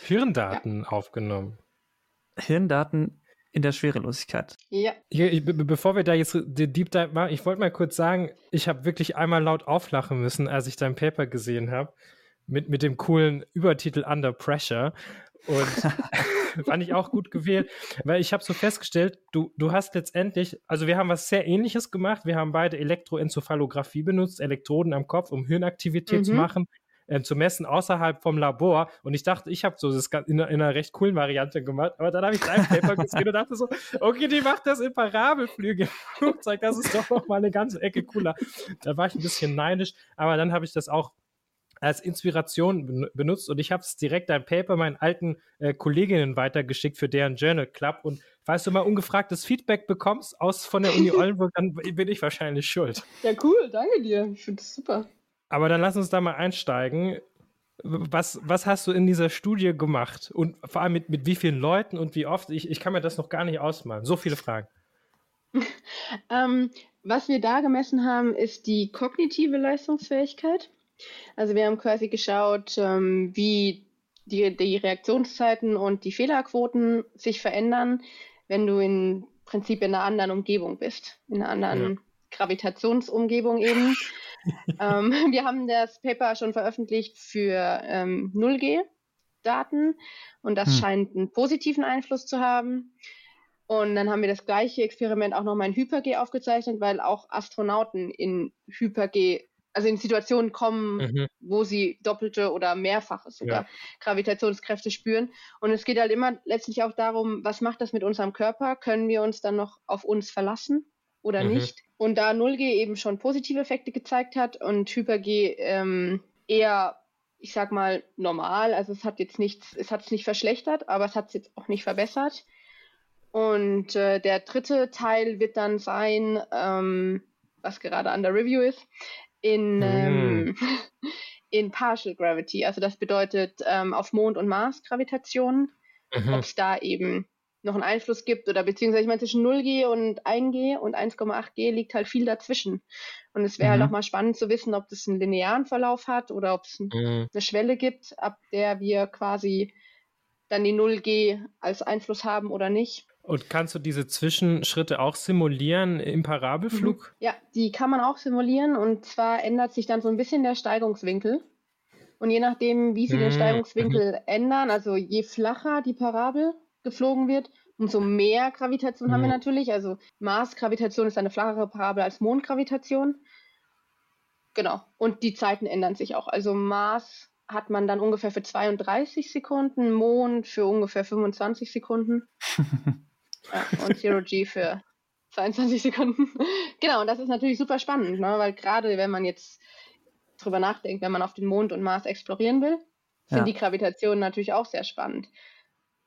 Hirndaten ja. aufgenommen. Hirndaten in der Schwerelosigkeit. Ja. Hier, ich, bevor wir da jetzt den Deep Dive machen, ich wollte mal kurz sagen, ich habe wirklich einmal laut auflachen müssen, als ich dein Paper gesehen habe. Mit, mit dem coolen Übertitel Under Pressure. Und (laughs) (laughs) fand ich auch gut gewählt, weil ich habe so festgestellt, du, du hast letztendlich, also wir haben was sehr ähnliches gemacht. Wir haben beide Elektroenzephalographie benutzt, Elektroden am Kopf, um Hirnaktivität mhm. zu machen, äh, zu messen außerhalb vom Labor. Und ich dachte, ich habe so das in, in, einer recht coolen Variante gemacht, aber dann habe ich dein Paper gesehen und dachte so, okay, die macht das in Parabelflüge (laughs) Flugzeug, das ist doch noch mal eine ganze Ecke cooler. Da war ich ein bisschen neidisch, aber dann habe ich das auch als Inspiration benutzt und ich habe es direkt ein Paper meinen alten äh, Kolleginnen weitergeschickt für deren Journal Club und falls du mal ungefragtes Feedback bekommst aus von der Uni (laughs) Oldenburg, dann bin ich wahrscheinlich schuld. Ja, cool, danke dir. Ich finde das super. Aber dann lass uns da mal einsteigen. Was, was hast du in dieser Studie gemacht? Und vor allem mit, mit wie vielen Leuten und wie oft? Ich, ich kann mir das noch gar nicht ausmalen. So viele Fragen. (laughs) ähm, was wir da gemessen haben, ist die kognitive Leistungsfähigkeit. Also wir haben quasi geschaut, ähm, wie die, die Reaktionszeiten und die Fehlerquoten sich verändern, wenn du im Prinzip in einer anderen Umgebung bist, in einer anderen ja. Gravitationsumgebung eben. (laughs) ähm, wir haben das Paper schon veröffentlicht für ähm, 0G-Daten und das hm. scheint einen positiven Einfluss zu haben. Und dann haben wir das gleiche Experiment auch nochmal in Hyper-G aufgezeichnet, weil auch Astronauten in Hyper-G, also in Situationen kommen, mhm. wo sie doppelte oder mehrfache sogar ja. Gravitationskräfte spüren. Und es geht halt immer letztlich auch darum, was macht das mit unserem Körper? Können wir uns dann noch auf uns verlassen oder mhm. nicht? Und da 0G eben schon positive Effekte gezeigt hat und Hyper-G ähm, eher ich sag mal, normal. Also es hat jetzt nichts, es hat es nicht verschlechtert, aber es hat es jetzt auch nicht verbessert. Und äh, der dritte Teil wird dann sein, ähm, was gerade an der Review ist, in, mm. ähm, (laughs) in Partial Gravity. Also das bedeutet ähm, auf Mond und Mars Gravitation, mhm. ob es da eben noch einen Einfluss gibt oder beziehungsweise ich meine zwischen 0G und 1G und 1,8G liegt halt viel dazwischen. Und es wäre halt mhm. halt auch mal spannend zu wissen, ob das einen linearen Verlauf hat oder ob es mhm. eine Schwelle gibt, ab der wir quasi dann die 0G als Einfluss haben oder nicht. Und kannst du diese Zwischenschritte auch simulieren im Parabelflug? Mhm. Ja, die kann man auch simulieren und zwar ändert sich dann so ein bisschen der Steigungswinkel. Und je nachdem, wie sie den mhm. Steigungswinkel ändern, also je flacher die Parabel, geflogen wird, umso mehr Gravitation mhm. haben wir mhm. natürlich. Also Mars-Gravitation ist eine flachere Parabel als Mondgravitation. Genau. Und die Zeiten ändern sich auch. Also Mars hat man dann ungefähr für 32 Sekunden, Mond für ungefähr 25 Sekunden. (laughs) ja, (laughs) und Zero G für 22 Sekunden. (laughs) genau, und das ist natürlich super spannend, ne? weil gerade wenn man jetzt drüber nachdenkt, wenn man auf den Mond und Mars explorieren will, sind ja. die Gravitationen natürlich auch sehr spannend.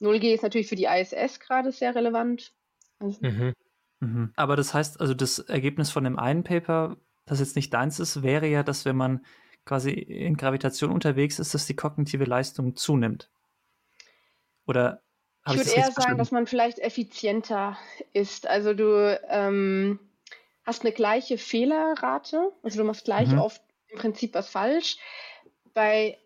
0G ist natürlich für die ISS gerade sehr relevant. Also mhm. Mhm. Aber das heißt, also das Ergebnis von dem einen Paper, das jetzt nicht deins ist, wäre ja, dass wenn man quasi in Gravitation unterwegs ist, dass die kognitive Leistung zunimmt. Oder ich würde eher sagen, dass man vielleicht effizienter ist. Also du ähm, hast eine gleiche Fehlerrate, also du machst gleich mhm. oft im Prinzip was falsch bei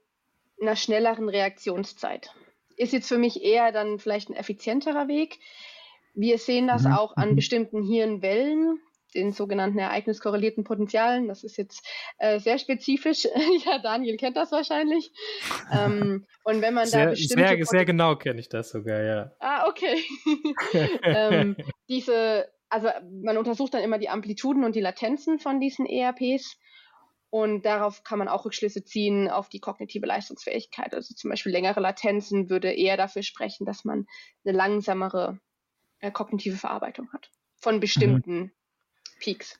einer schnelleren Reaktionszeit ist jetzt für mich eher dann vielleicht ein effizienterer Weg. Wir sehen das mhm. auch an mhm. bestimmten Hirnwellen, den sogenannten ereigniskorrelierten Potentialen. Das ist jetzt äh, sehr spezifisch. (laughs) ja, Daniel kennt das wahrscheinlich. ähm, (laughs) und wenn man sehr, da bestimmte sehr, sehr genau kenne ich das sogar, ja. Ah, okay. (laughs) ähm, diese, also man untersucht dann immer die Amplituden und die Latenzen von diesen ERPs und darauf kann man auch Rückschlüsse ziehen auf die kognitive Leistungsfähigkeit. Also zum Beispiel längere Latenzen würde eher dafür sprechen, dass man eine langsamere äh, kognitive Verarbeitung hat von bestimmten mhm. Peaks.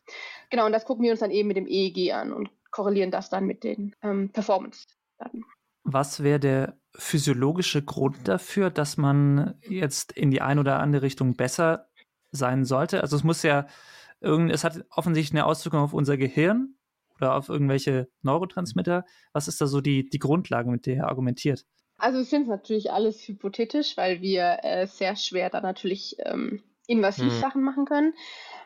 Genau, und das gucken wir uns dann eben mit dem EEG an und korrelieren das dann mit den ähm, Performance-Daten. Was wäre der physiologische Grund dafür, dass man jetzt in die eine oder andere Richtung besser sein sollte? Also es muss ja irgend, es hat offensichtlich eine Auswirkung auf unser Gehirn oder auf irgendwelche Neurotransmitter? Was ist da so die, die Grundlage, mit der er argumentiert? Also es sind natürlich alles hypothetisch, weil wir äh, sehr schwer da natürlich ähm, invasiv mhm. Sachen machen können.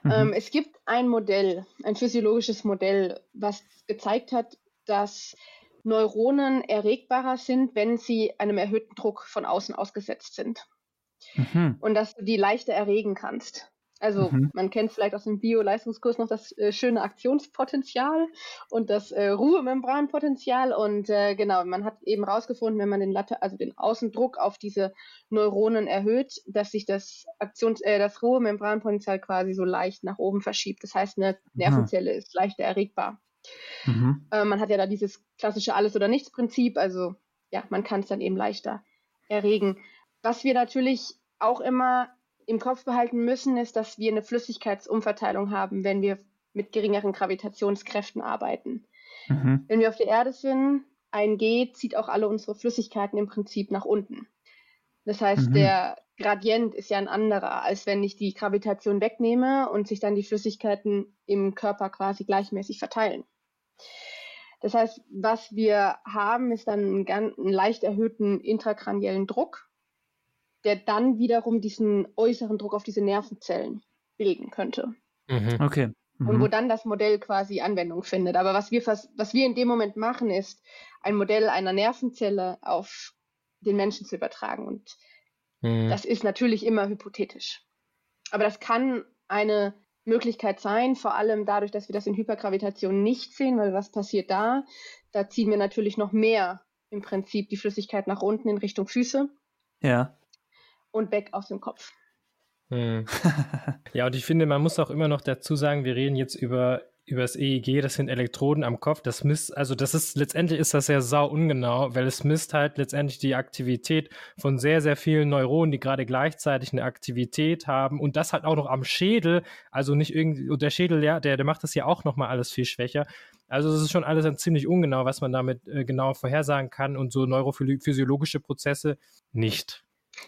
Mhm. Ähm, es gibt ein Modell, ein physiologisches Modell, was gezeigt hat, dass Neuronen erregbarer sind, wenn sie einem erhöhten Druck von außen ausgesetzt sind. Mhm. Und dass du die leichter erregen kannst. Also mhm. man kennt vielleicht aus dem Bio-Leistungskurs noch das äh, schöne Aktionspotenzial und das äh, Ruhemembranpotenzial. Und äh, genau, man hat eben herausgefunden, wenn man den Latte, also den Außendruck auf diese Neuronen erhöht, dass sich das Aktions, äh, das Ruhemembranpotenzial quasi so leicht nach oben verschiebt. Das heißt, eine Nervenzelle mhm. ist leichter erregbar. Mhm. Äh, man hat ja da dieses klassische Alles- oder Nichts-Prinzip, also ja, man kann es dann eben leichter erregen. Was wir natürlich auch immer im Kopf behalten müssen, ist, dass wir eine Flüssigkeitsumverteilung haben, wenn wir mit geringeren Gravitationskräften arbeiten. Mhm. Wenn wir auf der Erde sind, ein G zieht auch alle unsere Flüssigkeiten im Prinzip nach unten. Das heißt, mhm. der Gradient ist ja ein anderer, als wenn ich die Gravitation wegnehme und sich dann die Flüssigkeiten im Körper quasi gleichmäßig verteilen. Das heißt, was wir haben, ist dann einen, ganz, einen leicht erhöhten intrakraniellen Druck der dann wiederum diesen äußeren Druck auf diese Nervenzellen bilden könnte. Mhm. Okay. Mhm. Und wo dann das Modell quasi Anwendung findet. Aber was wir, was wir in dem Moment machen, ist ein Modell einer Nervenzelle auf den Menschen zu übertragen. Und mhm. das ist natürlich immer hypothetisch. Aber das kann eine Möglichkeit sein, vor allem dadurch, dass wir das in Hypergravitation nicht sehen, weil was passiert da? Da ziehen wir natürlich noch mehr im Prinzip die Flüssigkeit nach unten in Richtung Füße. Ja und weg aus dem Kopf. Hm. (laughs) ja, und ich finde, man muss auch immer noch dazu sagen, wir reden jetzt über über das EEG, das sind Elektroden am Kopf, das misst, also das ist, letztendlich ist das sehr sau ungenau, weil es misst halt letztendlich die Aktivität von sehr, sehr vielen Neuronen, die gerade gleichzeitig eine Aktivität haben und das halt auch noch am Schädel, also nicht irgendwie, und der Schädel, ja, der, der macht das ja auch nochmal alles viel schwächer. Also es ist schon alles dann ziemlich ungenau, was man damit äh, genau vorhersagen kann und so neurophysiologische Prozesse nicht.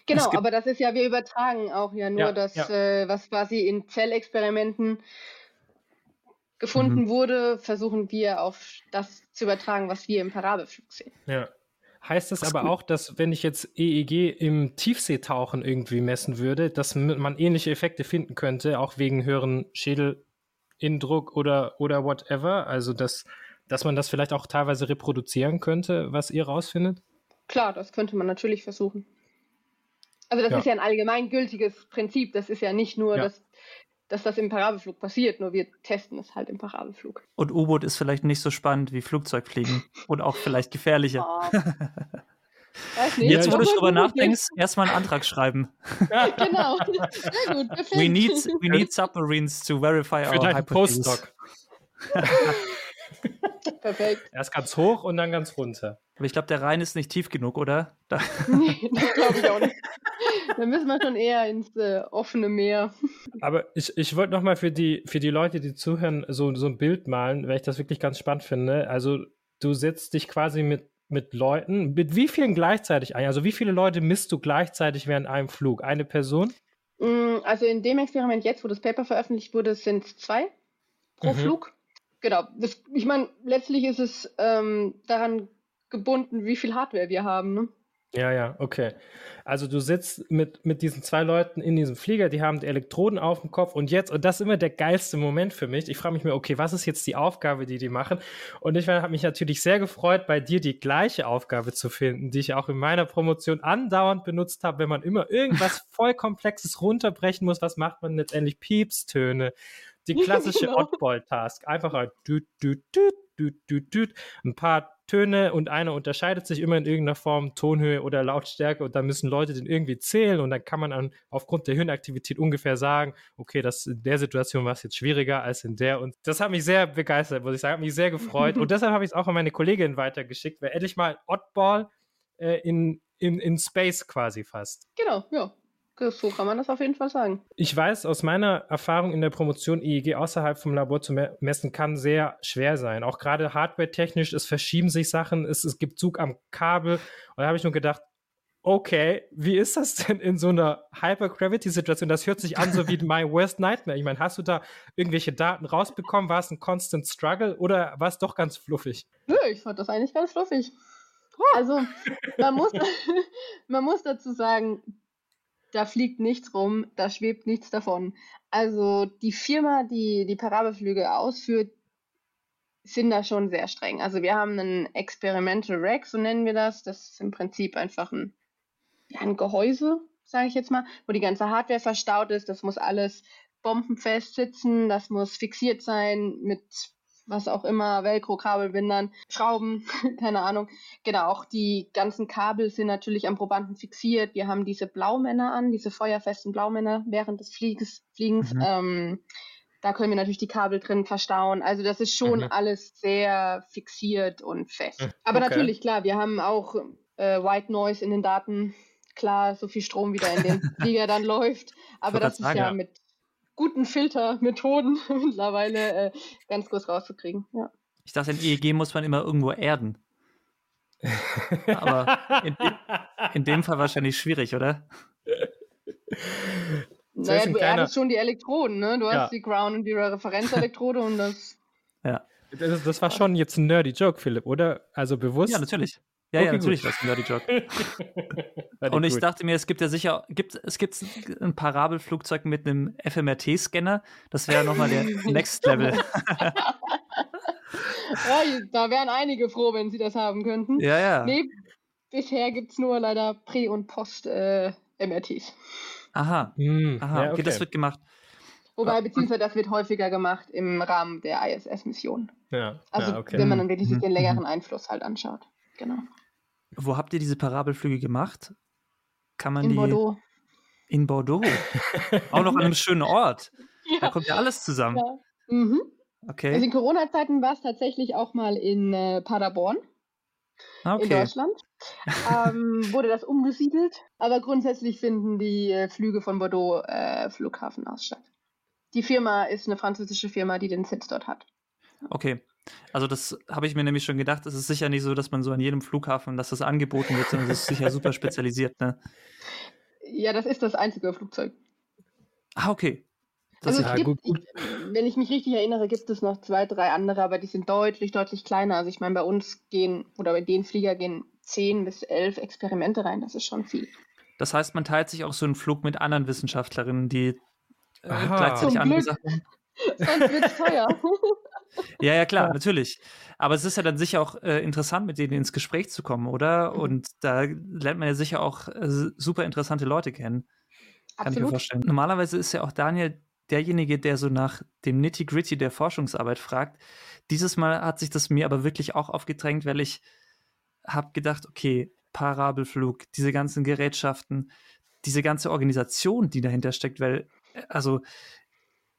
Genau, aber das ist ja, wir übertragen auch ja nur ja, das, ja. Äh, was quasi in Zellexperimenten gefunden mhm. wurde, versuchen wir auf das zu übertragen, was wir im Parabelflug sehen. Ja. Heißt das, das aber gut. auch, dass wenn ich jetzt EEG im Tiefseetauchen irgendwie messen würde, dass man ähnliche Effekte finden könnte, auch wegen höheren Schädelindruck oder, oder whatever? Also, dass, dass man das vielleicht auch teilweise reproduzieren könnte, was ihr rausfindet? Klar, das könnte man natürlich versuchen. Also das ja. ist ja ein allgemeingültiges Prinzip. Das ist ja nicht nur, ja. dass dass das im Parabelflug passiert, nur wir testen es halt im Parabelflug. Und U-Boot ist vielleicht nicht so spannend wie Flugzeugfliegen (laughs) und auch vielleicht gefährlicher. Oh. (laughs) Jetzt, wo du darüber nachdenkst, erstmal einen Antrag schreiben. Ja, (laughs) genau. Sehr gut, perfekt. We need, we need submarines to verify Für our hypothesis. Perfekt. Erst ganz hoch und dann ganz runter. Aber ich glaube, der Rhein ist nicht tief genug, oder? Da nee, das glaube ich auch nicht. (laughs) Da müssen wir schon eher ins äh, offene Meer. Aber ich, ich wollte nochmal für die, für die Leute, die zuhören, so, so ein Bild malen, weil ich das wirklich ganz spannend finde. Also du setzt dich quasi mit, mit Leuten, mit wie vielen gleichzeitig ein? Also wie viele Leute misst du gleichzeitig während einem Flug? Eine Person? Mm, also in dem Experiment jetzt, wo das Paper veröffentlicht wurde, sind es zwei pro mhm. Flug. Genau. Das, ich meine, letztlich ist es ähm, daran gebunden, wie viel Hardware wir haben. Ne? Ja, ja, okay. Also du sitzt mit, mit diesen zwei Leuten in diesem Flieger, die haben die Elektroden auf dem Kopf und jetzt, und das ist immer der geilste Moment für mich, ich frage mich mir, okay, was ist jetzt die Aufgabe, die die machen? Und ich habe mich natürlich sehr gefreut, bei dir die gleiche Aufgabe zu finden, die ich auch in meiner Promotion andauernd benutzt habe, wenn man immer irgendwas (laughs) voll Komplexes runterbrechen muss, was macht man letztendlich? Piepstöne. Die (laughs) klassische genau. Oddball-Task. Einfach ein düt, düt, düt, düt, düt, düt, ein paar Töne und einer unterscheidet sich immer in irgendeiner Form, Tonhöhe oder Lautstärke und dann müssen Leute den irgendwie zählen und dann kann man an, aufgrund der Hirnaktivität ungefähr sagen, okay, das in der Situation war es jetzt schwieriger als in der und das hat mich sehr begeistert, muss ich sagen, hat mich sehr gefreut (laughs) und deshalb habe ich es auch an meine Kollegin weitergeschickt, weil endlich mal Oddball äh, in, in, in Space quasi fast. Genau, ja. So kann man das auf jeden Fall sagen. Ich weiß aus meiner Erfahrung in der Promotion, EEG außerhalb vom Labor zu messen kann sehr schwer sein. Auch gerade hardware-technisch, es verschieben sich Sachen, es, es gibt Zug am Kabel. Und da habe ich nur gedacht, okay, wie ist das (laughs) denn in so einer Hypergravity-Situation? Das hört sich an so wie my worst nightmare. Ich meine, hast du da irgendwelche Daten rausbekommen? War es ein constant struggle oder war es doch ganz fluffig? Nö, ich fand das eigentlich ganz fluffig. Also, man muss, (laughs) (laughs) man muss dazu sagen, da fliegt nichts rum, da schwebt nichts davon. Also die Firma, die die Parabelflüge ausführt, sind da schon sehr streng. Also wir haben einen Experimental Rack, so nennen wir das. Das ist im Prinzip einfach ein, ja, ein Gehäuse, sage ich jetzt mal, wo die ganze Hardware verstaut ist. Das muss alles bombenfest sitzen, das muss fixiert sein mit was auch immer, Velcro-Kabelbindern, Schrauben, (laughs) keine Ahnung. Genau, auch die ganzen Kabel sind natürlich am Probanden fixiert. Wir haben diese Blaumänner an, diese feuerfesten Blaumänner während des Flieges, Fliegens. Mhm. Ähm, da können wir natürlich die Kabel drin verstauen. Also das ist schon mhm. alles sehr fixiert und fest. Mhm. Aber okay. natürlich, klar, wir haben auch äh, White Noise in den Daten. Klar, so viel Strom wieder in den (laughs) Flieger dann läuft. Aber das ist sagen, ja, ja mit guten Filtermethoden (laughs) mittlerweile äh, ganz kurz rauszukriegen. Ja. Ich dachte, ein EEG muss man immer irgendwo erden. (laughs) Aber in, in, dem Fall wahrscheinlich schwierig, oder? Naja, du erdest schon die Elektroden, ne? Du ja. hast die Ground und die Referenzelektrode und das. Ja. Das, das, war schon jetzt ein nerdy Joke, Philipp, oder? Also bewusst. Ja, natürlich. Ja, okay, ja, natürlich war es ein Nerdy Joke. und ich gut. dachte mir, es gibt ja sicher, gibt, es gibt ein Parabelflugzeug mit einem FMRT-Scanner. Das wäre nochmal der (laughs) Next Level. (laughs) ja, da wären einige froh, wenn sie das haben könnten. Ja, ja. Nee, bisher gibt es nur leider Prä- und Post-MRTs. Äh, Aha. Hm, Aha, okay, okay, das wird gemacht. Wobei, beziehungsweise das wird häufiger gemacht im Rahmen der ISS-Mission. Ja. Also, ja, okay. wenn man dann wirklich sich den mhm. längeren Einfluss halt anschaut. Genau. Wo habt ihr diese Parabelflüge gemacht? Kann man In die. Bordeaux. In Bordeaux. Auch noch an einem (laughs) schönen Ort. Ja. Da kommt ja alles zusammen. Ja. Mhm. Okay. Also in Corona-Zeiten war es tatsächlich auch mal in äh, Paderborn. Ah, okay. In Deutschland. ähm, (laughs) wurde das umgesiedelt. Aber grundsätzlich finden die äh, Flüge von Bordeaux äh, Flughafen aus statt. Die Firma ist eine französische Firma, die den Sitz dort hat. Okay. Also das habe ich mir nämlich schon gedacht. Es ist sicher nicht so, dass man so an jedem Flughafen, dass das angeboten wird, sondern es ist sicher super (laughs) spezialisiert. Ne? Ja, das ist das einzige Flugzeug. Ah, okay. Das also gibt, gut, gut. Ich, wenn ich mich richtig erinnere, gibt es noch zwei, drei andere, aber die sind deutlich, deutlich kleiner. Also ich meine, bei uns gehen oder bei den Flieger gehen zehn bis elf Experimente rein. Das ist schon viel. Das heißt, man teilt sich auch so einen Flug mit anderen Wissenschaftlerinnen, die äh, gleichzeitig andere Sachen. (laughs) Sonst wird es teuer. (laughs) ja, ja, klar, ja. natürlich. Aber es ist ja dann sicher auch äh, interessant, mit denen ins Gespräch zu kommen, oder? Mhm. Und da lernt man ja sicher auch äh, super interessante Leute kennen. Kann Absolut. ich mir vorstellen. Normalerweise ist ja auch Daniel derjenige, der so nach dem Nitty-Gritty der Forschungsarbeit fragt. Dieses Mal hat sich das mir aber wirklich auch aufgedrängt, weil ich habe gedacht, okay, Parabelflug, diese ganzen Gerätschaften, diese ganze Organisation, die dahinter steckt, weil, äh, also,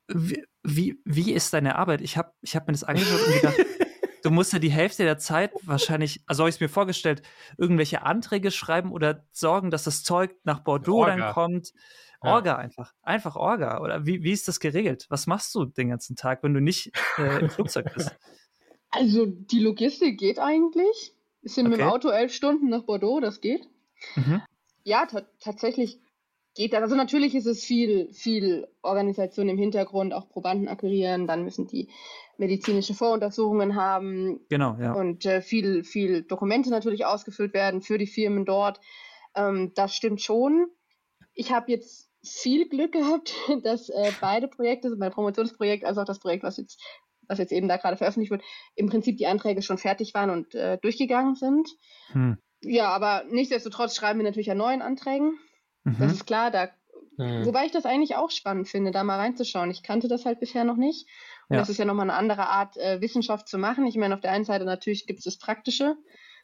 wie, wie, wie ist deine Arbeit? Ich habe ich hab mir das angeschaut und gedacht, (laughs) du musst ja die Hälfte der Zeit wahrscheinlich, also habe ich es mir vorgestellt, irgendwelche Anträge schreiben oder sorgen, dass das Zeug nach Bordeaux Orga. dann kommt. Orga ja. einfach. Einfach Orga. Oder wie, wie ist das geregelt? Was machst du den ganzen Tag, wenn du nicht äh, im Flugzeug bist? (laughs) Also die Logistik geht eigentlich. Sind okay. mit dem Auto elf Stunden nach Bordeaux, das geht. Mhm. Ja, tatsächlich geht das. Also natürlich ist es viel, viel Organisation im Hintergrund, auch Probanden akquirieren, dann müssen die medizinische Voruntersuchungen haben. Genau, ja. Und äh, viel, viel Dokumente natürlich ausgefüllt werden für die Firmen dort. Ähm, das stimmt schon. Ich habe jetzt viel Glück gehabt, (laughs) dass äh, beide Projekte, mein Promotionsprojekt als auch das Projekt, was jetzt, was jetzt eben da gerade veröffentlicht wird, im Prinzip die Anträge schon fertig waren und äh, durchgegangen sind. Hm. Ja, aber nichtsdestotrotz schreiben wir natürlich an neuen Anträgen. Mhm. Das ist klar, da, mhm. wobei ich das eigentlich auch spannend finde, da mal reinzuschauen. Ich kannte das halt bisher noch nicht. Und ja. das ist ja nochmal eine andere Art, äh, Wissenschaft zu machen. Ich meine, auf der einen Seite natürlich gibt es das Praktische.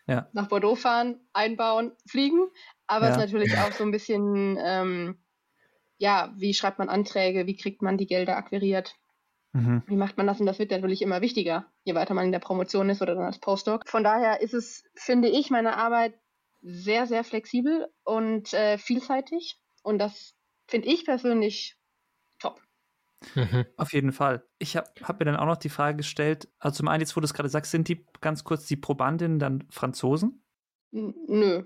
Ja. Nach Bordeaux fahren, einbauen, fliegen. Aber es ist natürlich auch so ein bisschen, ähm, ja, wie schreibt man Anträge, wie kriegt man die Gelder akquiriert? Mhm. Wie macht man das? Und das wird natürlich immer wichtiger, je weiter man in der Promotion ist oder dann als Postdoc. Von daher ist es, finde ich, meine Arbeit sehr, sehr flexibel und äh, vielseitig. Und das finde ich persönlich top. Mhm. Auf jeden Fall. Ich habe hab mir dann auch noch die Frage gestellt, also zum einen, jetzt wo du es gerade sagst, sind die ganz kurz die Probandinnen dann Franzosen? nö.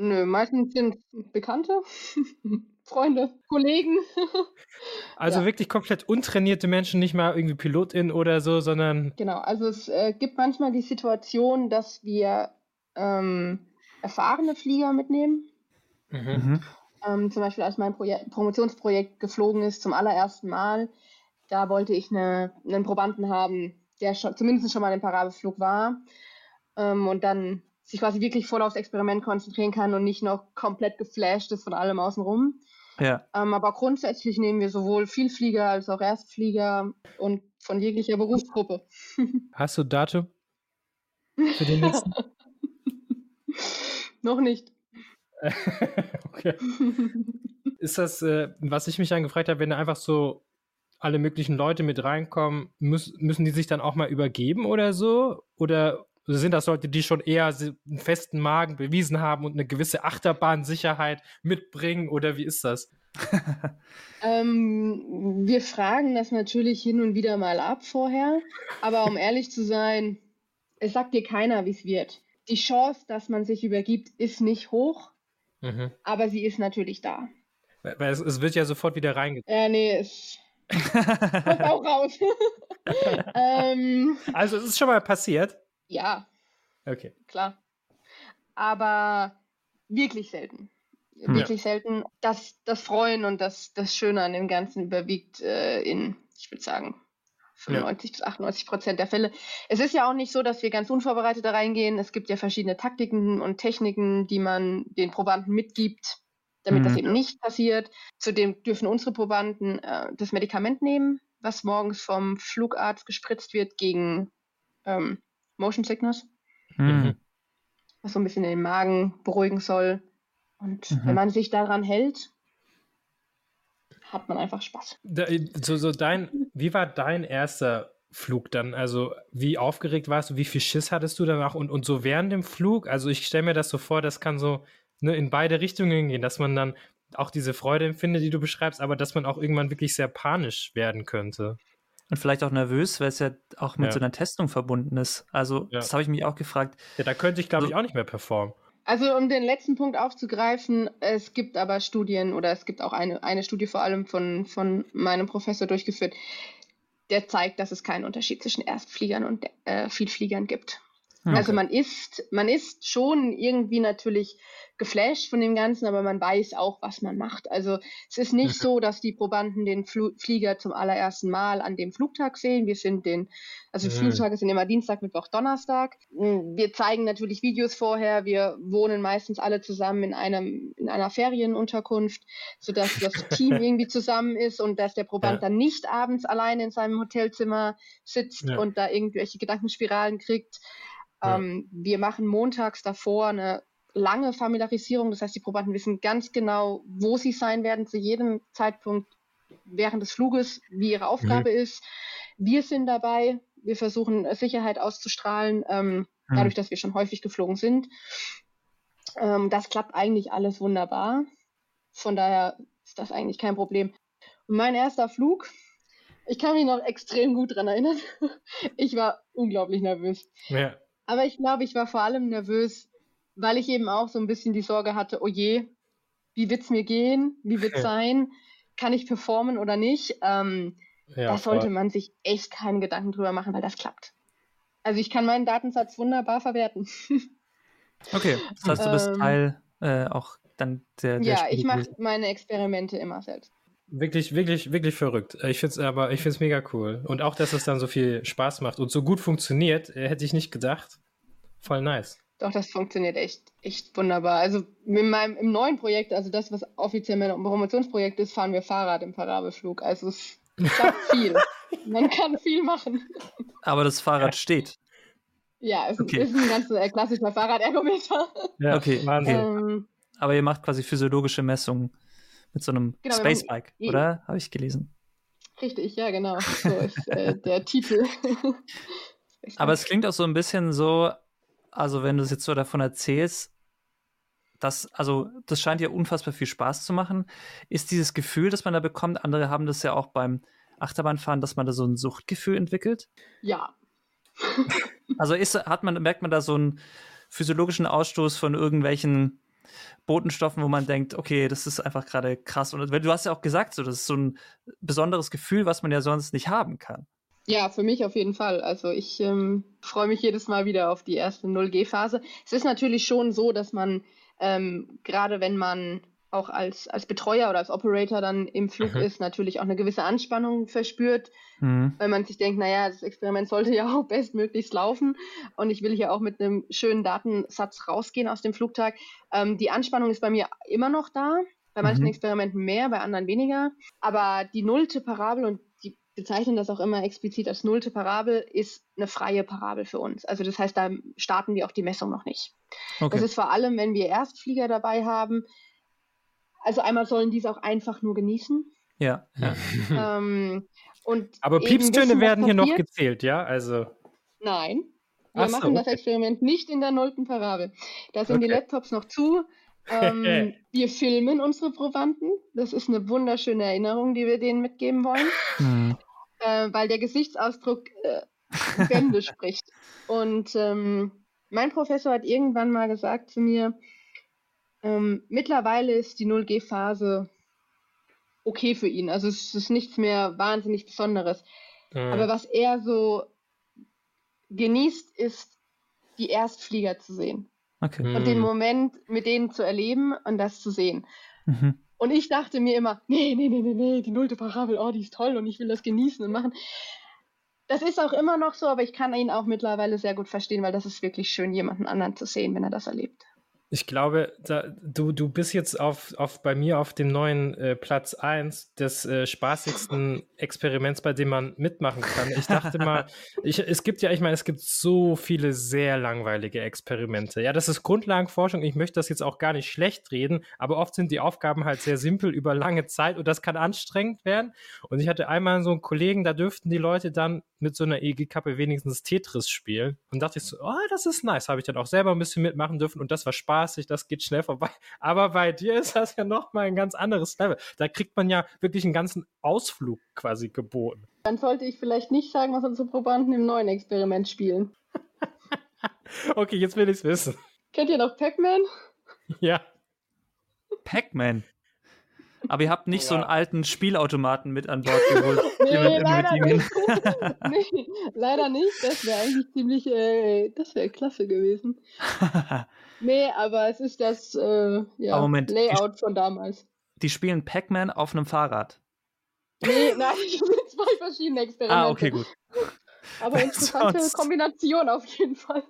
Nö, meistens sind Bekannte, (laughs) Freunde, Kollegen. (laughs) Also ja. wirklich komplett untrainierte Menschen, nicht mal irgendwie Pilotin oder so, sondern. Genau, also es äh, gibt manchmal die Situation, dass wir ähm, erfahrene Flieger mitnehmen. Mhm. mhm. Ähm, zum Beispiel, als mein Projek Promotionsprojekt geflogen ist zum allerersten Mal, da wollte ich eine, einen Probanden haben, der schon, zumindest schon mal im Parabelflug war ähm, und dann sich quasi wirklich voll aufs Experiment konzentrieren kann und nicht noch komplett geflasht ist von allem außenrum. Ja. Ähm, aber grundsätzlich nehmen wir sowohl Vielflieger als auch Erstflieger und von jeglicher Berufsgruppe. (laughs) Hast du Datum für den nächsten? (laughs) (laughs) Noch nicht. (laughs) okay. (laughs) Ist das, äh, was ich mich dann gefragt habe, wenn da einfach so alle möglichen Leute mit reinkommen, müß, müssen die sich dann auch mal übergeben oder so? Oder sind das Leute, die schon eher einen festen Magen bewiesen haben und eine gewisse Achterbahnsicherheit mitbringen? Oder wie ist das? ähm, wir fragen das natürlich hin und wieder mal ab vorher. Aber um ehrlich zu sein, es sagt dir keiner, wie es wird die Chance, dass man sich übergibt, ist nicht hoch, mhm. aber sie ist natürlich da. Weil es, es wird ja sofort wieder reingezogen. Ja, nee, es (laughs) kommt auch raus. (laughs) ähm, also es ist schon mal passiert? Ja. Okay. Klar. Aber wirklich selten. Wirklich ja. selten. Das, das Freuen und das, das Schöne an dem Ganzen überwiegt äh, in, ich würde sagen, 95 ja. bis 98 Prozent der Fälle. Es ist ja auch nicht so, dass wir ganz unvorbereitet da reingehen. Es gibt ja verschiedene Taktiken und Techniken, die man den Probanden mitgibt, damit mhm. das eben nicht passiert. Zudem dürfen unsere Probanden äh, das Medikament nehmen, was morgens vom Flugarzt gespritzt wird gegen ähm, Motion Sickness. Mhm. Was so ein bisschen den Magen beruhigen soll. Und mhm. wenn man sich daran hält, hat man einfach Spaß. Da, so, so dein, wie war dein erster Flug dann? Also, wie aufgeregt warst du? Wie viel Schiss hattest du danach? Und, und so während dem Flug? Also, ich stelle mir das so vor, das kann so ne, in beide Richtungen gehen, dass man dann auch diese Freude empfindet, die du beschreibst, aber dass man auch irgendwann wirklich sehr panisch werden könnte. Und vielleicht auch nervös, weil es ja auch mit ja. so einer Testung verbunden ist. Also, ja. das habe ich mich auch gefragt. Ja, da könnte ich, glaube so, ich, auch nicht mehr performen. Also um den letzten Punkt aufzugreifen, es gibt aber Studien oder es gibt auch eine, eine Studie vor allem von, von meinem Professor durchgeführt, der zeigt, dass es keinen Unterschied zwischen Erstfliegern und äh, Vielfliegern gibt. Okay. Also man ist, man ist schon irgendwie natürlich geflasht von dem Ganzen, aber man weiß auch, was man macht. Also es ist nicht so, dass die Probanden den Fl Flieger zum allerersten Mal an dem Flugtag sehen. Wir sind den, also mhm. Flugtage sind immer Dienstag, Mittwoch, Donnerstag. Wir zeigen natürlich Videos vorher. Wir wohnen meistens alle zusammen in einem, in einer Ferienunterkunft, sodass das Team (laughs) irgendwie zusammen ist und dass der Proband ja. dann nicht abends allein in seinem Hotelzimmer sitzt ja. und da irgendwelche Gedankenspiralen kriegt. Ja. Ähm, wir machen montags davor eine lange Familiarisierung. Das heißt, die Probanden wissen ganz genau, wo sie sein werden zu jedem Zeitpunkt während des Fluges, wie ihre Aufgabe mhm. ist. Wir sind dabei. Wir versuchen Sicherheit auszustrahlen, ähm, mhm. dadurch, dass wir schon häufig geflogen sind. Ähm, das klappt eigentlich alles wunderbar. Von daher ist das eigentlich kein Problem. Und mein erster Flug, ich kann mich noch extrem gut daran erinnern. (laughs) Ich war unglaublich nervös. Ja. Aber ich glaube, ich war vor allem nervös, weil ich eben auch so ein bisschen die Sorge hatte, oh je, wie wird es mir gehen? Wie wird es (laughs) sein? Kann ich performen oder nicht? Ähm, ja, da sollte man sich echt keine Gedanken drüber machen, weil das klappt. Also ich kann meinen Datensatz wunderbar verwerten. (laughs) okay, das heißt, du bist ähm, Teil äh, auch dann der, der Ja, ich mache meine Experimente immer selbst. Wirklich, wirklich, wirklich verrückt. Ich finde es aber, ich finde es mega cool. Und auch, dass es dann so viel Spaß macht und so gut funktioniert, äh, hätte ich nicht gedacht. Voll nice. Doch, das funktioniert echt, echt wunderbar. Also in meinem, im neuen Projekt, also das, was offiziell mein Promotionsprojekt ist, fahren wir Fahrrad im Parabelflug. Also es klappt (laughs) viel. Man kann viel machen. Aber das Fahrrad steht. Ja, es okay. ist ein ganz äh, klassischer Fahrradergometer. Ja, okay. Wahnsinn. Ähm, Aber ihr macht quasi physiologische Messungen mit so einem genau, Spacebike, oder? Habe ich gelesen. Richtig, ja, genau. So ist äh, (laughs) der Titel. (laughs) Aber es klingt auch so ein bisschen so, also wenn du es jetzt so davon erzählst, das, also das scheint ja unfassbar viel Spaß zu machen. Ist dieses Gefühl, das man da bekommt, andere haben das ja auch beim Achterbahnfahren, dass man da so ein Suchtgefühl entwickelt? Ja. (laughs) also ist, hat man, merkt man da so einen physiologischen Ausstoß von irgendwelchen Botenstoffen, wo man denkt, okay, das ist einfach gerade krass. Und du hast ja auch gesagt, so, das ist so ein besonderes Gefühl, was man ja sonst nicht haben kann. Ja, für mich auf jeden Fall. Also ich ähm, freue mich jedes Mal wieder auf die erste 0G-Phase. Es ist natürlich schon so, dass man ähm, gerade wenn man auch als, als Betreuer oder als Operator dann im Flug mhm. ist, natürlich auch eine gewisse Anspannung verspürt, mhm. weil man sich denkt, naja, das Experiment sollte ja auch (laughs) bestmöglichst laufen und ich will hier auch mit einem schönen Datensatz rausgehen aus dem Flugtag. Ähm, die Anspannung ist bei mir immer noch da, bei manchen mhm. Experimenten mehr, bei anderen weniger, aber die nullte Parabel und bezeichnen das auch immer explizit als nullte Parabel, ist eine freie Parabel für uns. Also das heißt, da starten wir auch die Messung noch nicht. Okay. Das ist vor allem, wenn wir Erstflieger dabei haben. Also einmal sollen diese auch einfach nur genießen. Ja. ja. (laughs) ähm, und Aber Piepstöne werden hier noch gezählt, ja? Also. Nein. Wir Ach machen so, das Experiment nicht in der nullten Parabel. Da sind okay. die Laptops noch zu. Ähm, (laughs) wir filmen unsere Probanden. Das ist eine wunderschöne Erinnerung, die wir denen mitgeben wollen. Mhm äh, weil der Gesichtsausdruck äh, Bände (laughs) spricht. Und ähm, mein Professor hat irgendwann mal gesagt zu mir, ähm, mittlerweile ist die 0G-Phase okay für ihn. Also es ist nichts mehr wahnsinnig Besonderes. Mhm. Aber was er so genießt, ist, die Erstflieger zu sehen. Okay. Und den mhm. Moment mit denen zu erleben und das zu sehen. Mhm. Und ich dachte mir immer, nee, nee, nee, nee, nee, die nullte Parabel, oh, die ist toll und ich will das genießen und machen. Das ist auch immer noch so, aber ich kann ihn auch mittlerweile sehr gut verstehen, weil das ist wirklich schön, jemanden anderen zu sehen, wenn er das erlebt. Ich glaube, da, du, du bist jetzt auf, auf, bei mir auf dem neuen äh, Platz 1 des äh, spaßigsten Experiments, bei dem man mitmachen kann. Ich dachte mal, (laughs) ich, es gibt ja, ich meine, es gibt so viele sehr langweilige Experimente. Ja, das ist Grundlagenforschung. Ich möchte das jetzt auch gar nicht schlecht reden, aber oft sind die Aufgaben halt sehr simpel über lange Zeit und das kann anstrengend werden. Und ich hatte einmal so einen Kollegen, da dürften die Leute dann mit so einer EG-Kappe wenigstens Tetris spielen. Und dachte ich so, oh, das ist nice. Habe ich dann auch selber ein bisschen mitmachen dürfen und das war spaßig, das geht schnell vorbei. Aber bei dir ist das ja nochmal ein ganz anderes Level. Da kriegt man ja wirklich einen ganzen Ausflug quasi geboten. Dann sollte ich vielleicht nicht sagen, was unsere Probanden im neuen Experiment spielen. (laughs) okay, jetzt will ich es wissen. Kennt ihr noch Pac-Man? Ja. Pac-Man? Aber ihr habt nicht ja. so einen alten Spielautomaten mit an Bord geholt. (laughs) nee, leider nicht. (laughs) (laughs) nee, leider nicht. Das wäre eigentlich ziemlich, äh, das wäre klasse gewesen. nee, aber es ist das äh, ja, Layout die, von damals. Die spielen Pac-Man auf einem Fahrrad. Nee, nein, ich bin zwei verschiedene Experimente. Ah, okay, gut. aber interessante Sonst... Kombination auf jeden Fall.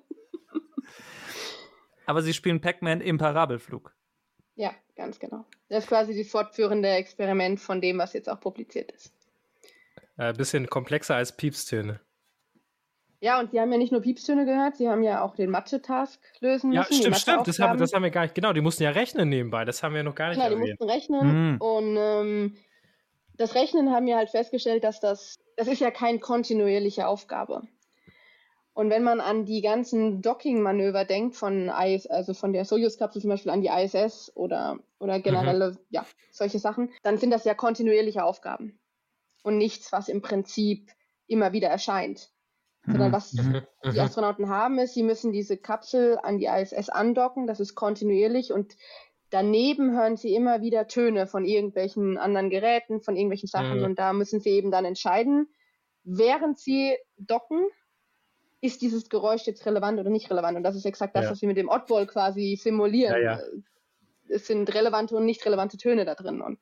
aber sie spielen Pac-Man im Parabelflug. Ja, ganz genau. Das ist quasi das fortführende Experiment von dem, was jetzt auch publiziert ist. Ein äh, bisschen komplexer als Piepstöne. Ja, und sie haben ja nicht nur Piepstöne gehört, sie haben ja auch den Mathe-Task lösen müssen. Ja, stimmt, stimmt. Das haben, das haben wir gar nicht, genau, die mussten ja rechnen nebenbei. Das haben wir noch gar nicht Genau, erwähnt. die mussten rechnen. Mhm. Und ähm, das Rechnen haben wir halt festgestellt, dass das, das ist ja keine kontinuierliche Aufgabe. Und wenn man an die ganzen Docking-Manöver denkt, von IS, also von der Soyuz-Kapsel zum Beispiel an die ISS oder, oder generelle, mhm. ja, solche Sachen, dann sind das ja kontinuierliche Aufgaben. Und nichts, was im Prinzip immer wieder erscheint. Mhm. Sondern was mhm. die mhm. Astronauten haben, ist, sie müssen diese Kapsel an die ISS andocken, das ist kontinuierlich und daneben hören sie immer wieder Töne von irgendwelchen anderen Geräten, von irgendwelchen Sachen mhm. und da müssen sie eben dann entscheiden, während sie docken, ist dieses Geräusch jetzt relevant oder nicht relevant? Und das ist exakt das, ja. was wir mit dem Oddball quasi simulieren. Ja, ja. Es sind relevante und nicht relevante Töne da drin. Und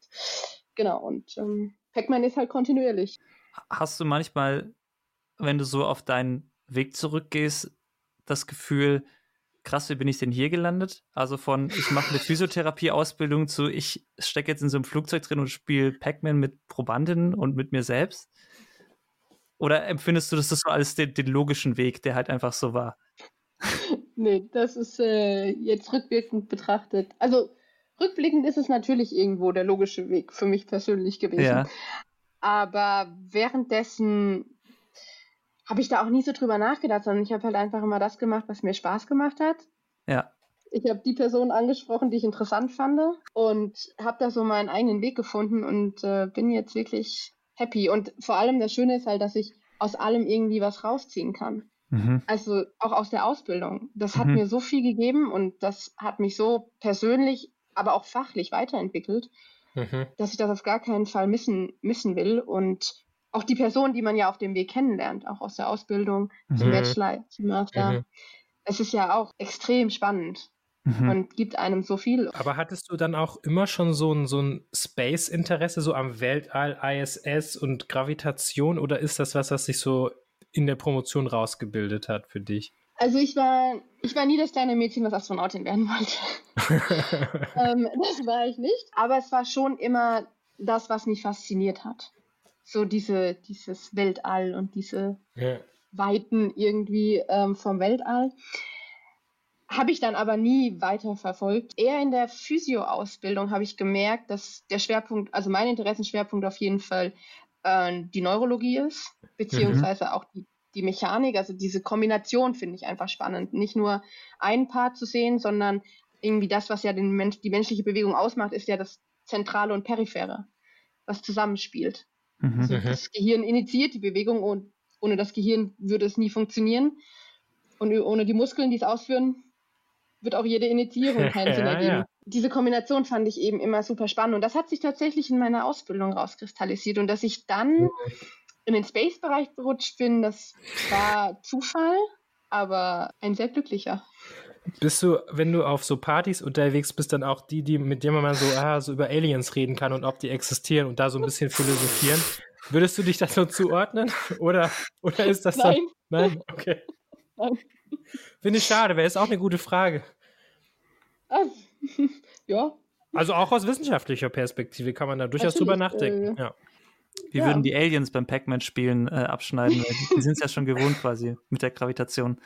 genau, und ähm, Pac-Man ist halt kontinuierlich. Hast du manchmal, wenn du so auf deinen Weg zurückgehst, das Gefühl, krass, wie bin ich denn hier gelandet? Also von ich mache eine Physiotherapie-Ausbildung zu ich stecke jetzt in so einem Flugzeug drin und spiele Pac-Man mit Probandinnen und mit mir selbst? Oder empfindest du das so als den, den, logischen Weg, der halt einfach so war? (laughs) nee, das ist äh, jetzt rückwirkend betrachtet. Also rückblickend ist es natürlich irgendwo der logische Weg für mich persönlich gewesen. Ja. Aber währenddessen habe ich da auch nie so drüber nachgedacht, sondern ich habe halt einfach immer das gemacht, was mir Spaß gemacht hat. Ja. Ich habe die Person angesprochen, die ich interessant fand und habe da so meinen eigenen Weg gefunden und äh, bin jetzt wirklich happy. Und vor allem das Schöne ist halt, dass ich aus allem irgendwie was rausziehen kann. Mhm. Also auch aus der Ausbildung. Das hat mhm. mir so viel gegeben und das hat mich so persönlich, aber auch fachlich weiterentwickelt, mhm. dass ich das auf gar keinen Fall missen, missen will. Und auch die Person, die man ja auf dem Weg kennenlernt, auch aus der Ausbildung zum mhm. Bachelor, zum Master, mhm. es ist ja auch extrem spannend mhm. und gibt einem so viel. Aber hattest du dann auch immer schon so ein, so ein Space-Interesse, so am Weltall, ISS und Gravitation, oder ist das was, was sich so in der Promotion rausgebildet hat für dich? Also ich war, ich war nie das kleine Mädchen, was Astronautin werden wollte. (laughs) ähm, das war ich nicht. Aber es war schon immer das, was mich fasziniert hat. So diese, dieses Weltall und diese ja. Weiten irgendwie ähm, vom Weltall. Habe ich dann aber nie weiter verfolgt. Eher in der Physio-Ausbildung habe ich gemerkt, dass der Schwerpunkt, also mein Interessenschwerpunkt auf jeden Fall äh, die Neurologie ist, beziehungsweise mhm. auch die, die Mechanik. Also diese Kombination finde ich einfach spannend. Nicht nur ein Part zu sehen, sondern irgendwie das, was ja den Mensch, die menschliche Bewegung ausmacht, ist ja das Zentrale und Periphere, was zusammenspielt. Mhm. Also mhm. das Gehirn initiiert die Bewegung und ohne das Gehirn würde es nie funktionieren. Und ohne die Muskeln, die es ausführen, wird auch jede Initiierung (laughs) keinen Sinn ergeben. Ja. Diese Kombination fand ich eben immer super spannend und das hat sich tatsächlich in meiner Ausbildung rauskristallisiert und dass ich dann in den Space-Bereich gerutscht bin, das war Zufall, aber ein sehr glücklicher. Bist du, wenn du auf so Partys unterwegs bist, dann auch die, die mit denen man mal so, ah, so über Aliens reden kann und ob die existieren und da so ein bisschen philosophieren? Würdest du dich da so zuordnen? Oder, oder ist das Nein. Dann, nein? Okay. Nein. Finde ich schade, wäre ist auch eine gute Frage. Ah, (laughs) ja. Also auch aus wissenschaftlicher Perspektive kann man da durchaus Natürlich, drüber nachdenken. Äh, ja. Wir ja. würden die Aliens beim Pac-Man-Spielen äh, abschneiden. die sind es ja schon gewohnt quasi mit der Gravitation.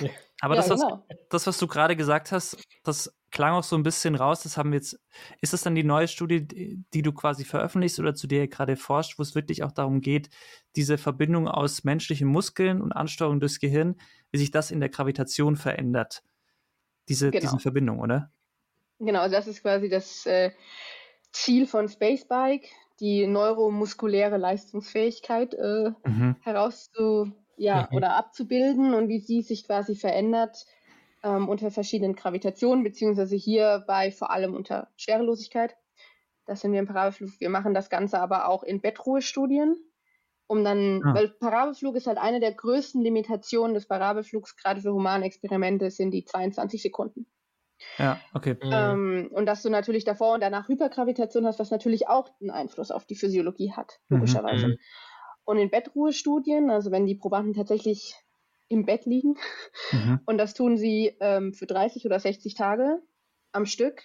Ja. Aber ja, das, was, genau. das, was du gerade gesagt hast, das klang auch so ein bisschen raus. Das haben wir jetzt. Ist das dann die neue Studie, die du quasi veröffentlichst oder zu der ihr gerade forscht, wo es wirklich auch darum geht, diese Verbindung aus menschlichen Muskeln und Ansteuerung durchs Gehirn, wie sich das in der Gravitation verändert? Diese, genau. diese Verbindung, oder? Genau, also das ist quasi das äh, Ziel von Spacebike, die neuromuskuläre Leistungsfähigkeit äh, mhm. herauszu ja, mhm. oder abzubilden und wie sie sich quasi verändert ähm, unter verschiedenen Gravitationen, beziehungsweise hierbei vor allem unter Schwerelosigkeit. Das sind wir im Parabelflug. Wir machen das Ganze aber auch in Bettruhestudien, um dann, ah. weil Parabelflug ist halt eine der größten Limitationen des Parabelflugs, gerade für humane Experimente, sind die 22 Sekunden. Ja, okay. Mhm. Ähm, und dass du natürlich davor und danach Hypergravitation hast, was natürlich auch einen Einfluss auf die Physiologie hat, mhm, logischerweise. Mhm. Und in Bettruhestudien, also wenn die Probanden tatsächlich im Bett liegen, mhm. und das tun sie ähm, für 30 oder 60 Tage am Stück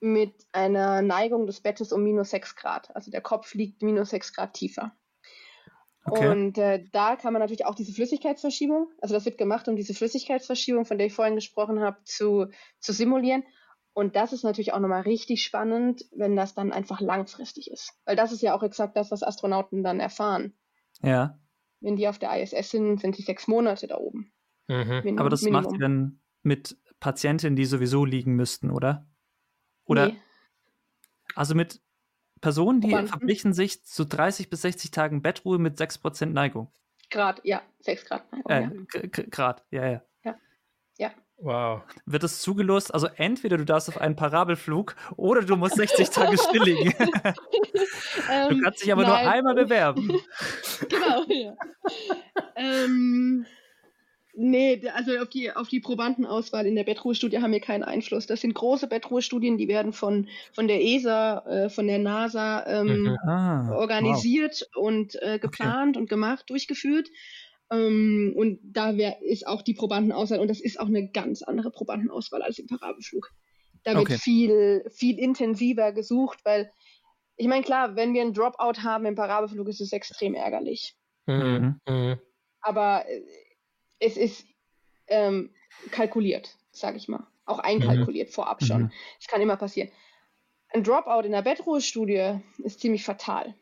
mit einer Neigung des Bettes um minus 6 Grad. Also der Kopf liegt minus 6 Grad tiefer. Okay. Und äh, da kann man natürlich auch diese Flüssigkeitsverschiebung, also das wird gemacht, um diese Flüssigkeitsverschiebung, von der ich vorhin gesprochen habe, zu, zu simulieren. Und das ist natürlich auch nochmal richtig spannend, wenn das dann einfach langfristig ist. Weil das ist ja auch exakt das, was Astronauten dann erfahren. Ja. Wenn die auf der ISS sind, sind sie sechs Monate da oben. Mhm. Aber das Minimum. macht ihr dann mit Patientinnen, die sowieso liegen müssten, oder? Oder? Nee. Also mit Personen, die Probanden. verpflichten sich zu 30 bis 60 Tagen Bettruhe mit 6% Neigung. Grad, ja, 6 Grad Neigung. Äh, ja. Grad, ja, ja. Ja. Ja. Wow. Wird es zugelost? Also entweder du darfst auf einen Parabelflug oder du musst 60 Tage still liegen. (laughs) ähm, du kannst dich aber nein. nur einmal bewerben. (laughs) genau, ja. ähm, Nee, also auf die, auf die Probandenauswahl in der Bettruhestudie haben wir keinen Einfluss. Das sind große Bettruhestudien, die werden von, von der ESA, äh, von der NASA ähm, mhm. ah, organisiert wow. und äh, geplant okay. und gemacht, durchgeführt. Ähm, und da wär, ist auch die Probandenauswahl, und das ist auch eine ganz andere Probandenauswahl als im Parabelflug. Da wird okay. viel, viel intensiver gesucht, weil ich meine, klar, wenn wir einen Dropout haben im Parabelflug, ist es extrem ärgerlich. Mhm. Mhm. Aber äh, es ist ähm, kalkuliert, sage ich mal. Auch einkalkuliert mhm. vorab schon. Mhm. Das kann immer passieren. Ein Dropout in der Bettruhestudie ist ziemlich fatal,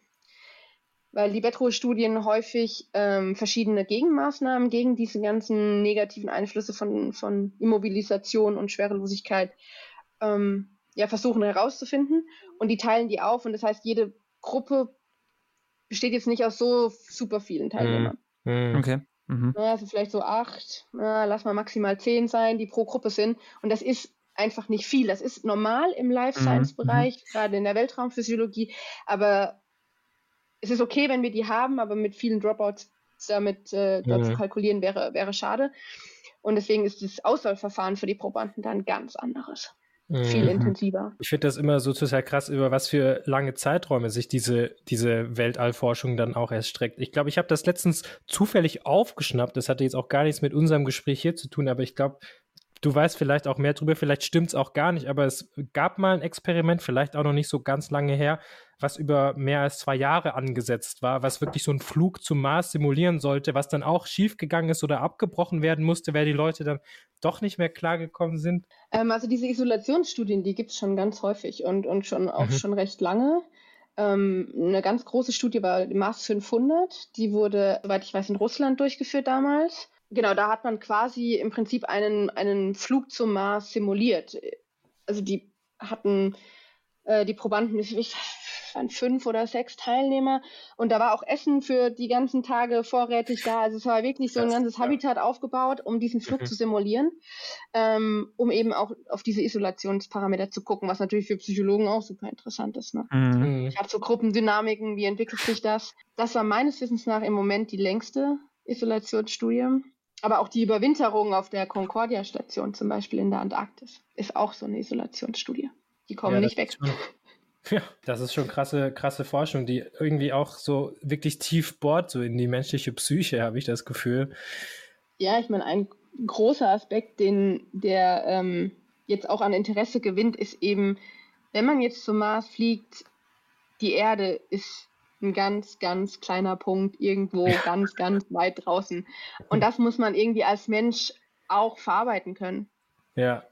weil die Bettruhestudien häufig ähm, verschiedene Gegenmaßnahmen gegen diese ganzen negativen Einflüsse von, von Immobilisation und Schwerelosigkeit ähm, ja, versuchen herauszufinden und die teilen die auf und das heißt, jede Gruppe besteht jetzt nicht aus so super vielen Teilnehmern. Mhm. Okay. Mhm. Also vielleicht so acht, na, lass mal maximal zehn sein, die pro Gruppe sind. Und das ist einfach nicht viel. Das ist normal im Life mhm. Science Bereich, mhm. gerade in der Weltraumphysiologie. Aber es ist okay, wenn wir die haben, aber mit vielen Dropouts damit äh, mhm. zu kalkulieren wäre, wäre schade. Und deswegen ist das Auswahlverfahren für die Probanden dann ganz anderes viel mhm. intensiver. Ich finde das immer so total krass, über was für lange Zeiträume sich diese, diese Weltallforschung dann auch erstreckt. Ich glaube, ich habe das letztens zufällig aufgeschnappt. Das hatte jetzt auch gar nichts mit unserem Gespräch hier zu tun, aber ich glaube, du weißt vielleicht auch mehr drüber, vielleicht stimmt es auch gar nicht, aber es gab mal ein Experiment, vielleicht auch noch nicht so ganz lange her, was über mehr als zwei Jahre angesetzt war, was wirklich so einen Flug zum Mars simulieren sollte, was dann auch schiefgegangen ist oder abgebrochen werden musste, weil die Leute dann doch nicht mehr klargekommen sind? Ähm, also diese Isolationsstudien, die gibt es schon ganz häufig und, und schon auch mhm. schon recht lange. Ähm, eine ganz große Studie war die Mars 500, die wurde, soweit ich weiß, in Russland durchgeführt damals. Genau, da hat man quasi im Prinzip einen, einen Flug zum Mars simuliert. Also die hatten äh, die Probanden, ich, waren fünf oder sechs Teilnehmer und da war auch Essen für die ganzen Tage vorrätig da. Also es war wirklich so ein ganzes Habitat aufgebaut, um diesen Flug mhm. zu simulieren, ähm, um eben auch auf diese Isolationsparameter zu gucken, was natürlich für Psychologen auch super interessant ist. Ne? Mhm. Ich habe so Gruppendynamiken, wie entwickelt sich das? Das war meines Wissens nach im Moment die längste Isolationsstudie. Aber auch die Überwinterung auf der Concordia-Station, zum Beispiel in der Antarktis, ist auch so eine Isolationsstudie. Die kommen ja, nicht weg. Schon, (laughs) ja, das ist schon krasse, krasse Forschung, die irgendwie auch so wirklich tief bohrt, so in die menschliche Psyche, habe ich das Gefühl. Ja, ich meine, ein großer Aspekt, den der, ähm, jetzt auch an Interesse gewinnt, ist eben, wenn man jetzt zum Mars fliegt, die Erde ist ein ganz, ganz kleiner Punkt irgendwo (laughs) ganz, ganz weit draußen. Und das muss man irgendwie als Mensch auch verarbeiten können. Ja.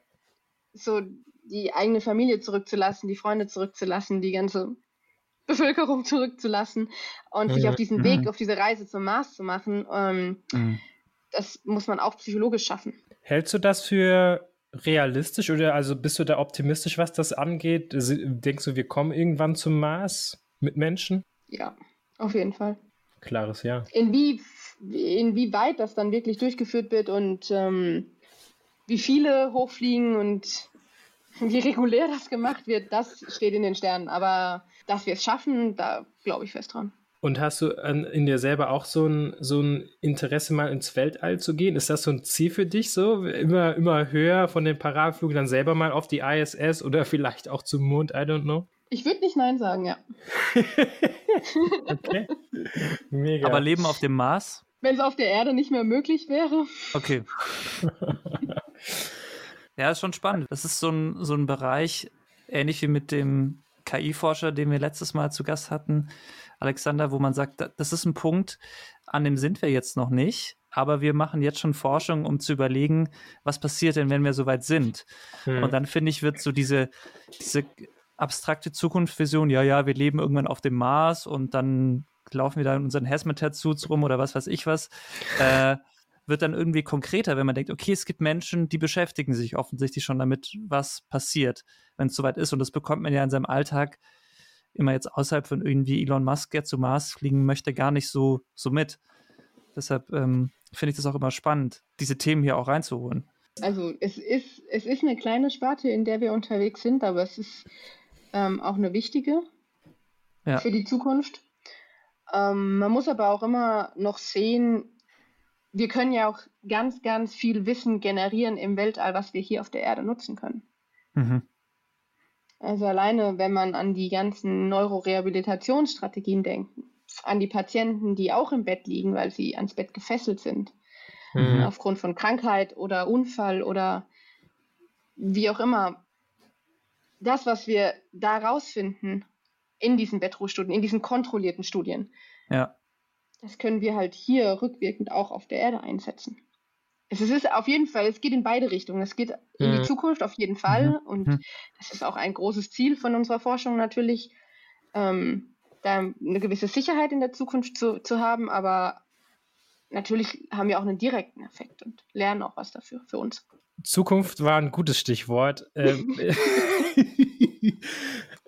So die eigene Familie zurückzulassen, die Freunde zurückzulassen, die ganze Bevölkerung (laughs) zurückzulassen und mhm. sich auf diesen Weg, mhm. auf diese Reise zum Mars zu machen, ähm, mhm. das muss man auch psychologisch schaffen. Hältst du das für realistisch oder also bist du da optimistisch, was das angeht? Denkst du, wir kommen irgendwann zum Mars mit Menschen? Ja, auf jeden Fall. Klares Ja. Inwie, inwieweit das dann wirklich durchgeführt wird und ähm, wie viele hochfliegen und (laughs) wie regulär das gemacht wird, das steht in den Sternen. Aber dass wir es schaffen, da glaube ich fest dran. Und hast du in dir selber auch so ein, so ein Interesse, mal ins Weltall zu gehen? Ist das so ein Ziel für dich so? Immer, immer höher von den Parabelflügen dann selber mal auf die ISS oder (laughs) vielleicht auch zum Mond? I don't know. Ich würde nicht Nein sagen, ja. (laughs) okay. Mega. Aber Leben auf dem Mars? Wenn es auf der Erde nicht mehr möglich wäre. Okay. (laughs) ja, ist schon spannend. Das ist so ein, so ein Bereich, ähnlich wie mit dem KI-Forscher, den wir letztes Mal zu Gast hatten, Alexander, wo man sagt, das ist ein Punkt, an dem sind wir jetzt noch nicht, aber wir machen jetzt schon Forschung, um zu überlegen, was passiert denn, wenn wir soweit sind. Hm. Und dann finde ich, wird so diese, diese abstrakte Zukunftsvision, ja, ja, wir leben irgendwann auf dem Mars und dann laufen wir da in unseren Hazmat-Suits rum oder was weiß ich was, äh, wird dann irgendwie konkreter, wenn man denkt, okay, es gibt Menschen, die beschäftigen sich offensichtlich schon damit, was passiert, wenn es soweit ist. Und das bekommt man ja in seinem Alltag immer jetzt außerhalb von irgendwie Elon Musk, der zu Mars fliegen möchte, gar nicht so, so mit. Deshalb ähm, finde ich das auch immer spannend, diese Themen hier auch reinzuholen. Also es ist, es ist eine kleine Sparte, in der wir unterwegs sind, aber es ist ähm, auch eine wichtige ja. für die Zukunft. Ähm, man muss aber auch immer noch sehen, wir können ja auch ganz, ganz viel Wissen generieren im Weltall, was wir hier auf der Erde nutzen können. Mhm. Also alleine, wenn man an die ganzen Neurorehabilitationsstrategien denkt, an die Patienten, die auch im Bett liegen, weil sie ans Bett gefesselt sind, mhm. aufgrund von Krankheit oder Unfall oder wie auch immer. Das, was wir da rausfinden in diesen Bettruhestudien, in diesen kontrollierten Studien, ja. das können wir halt hier rückwirkend auch auf der Erde einsetzen es ist auf jeden Fall, es geht in beide Richtungen. Es geht in die mhm. Zukunft auf jeden Fall mhm. und mhm. das ist auch ein großes Ziel von unserer Forschung natürlich, ähm, da eine gewisse Sicherheit in der Zukunft zu, zu haben, aber natürlich haben wir auch einen direkten Effekt und lernen auch was dafür für uns. Zukunft war ein gutes Stichwort. Ähm, (laughs)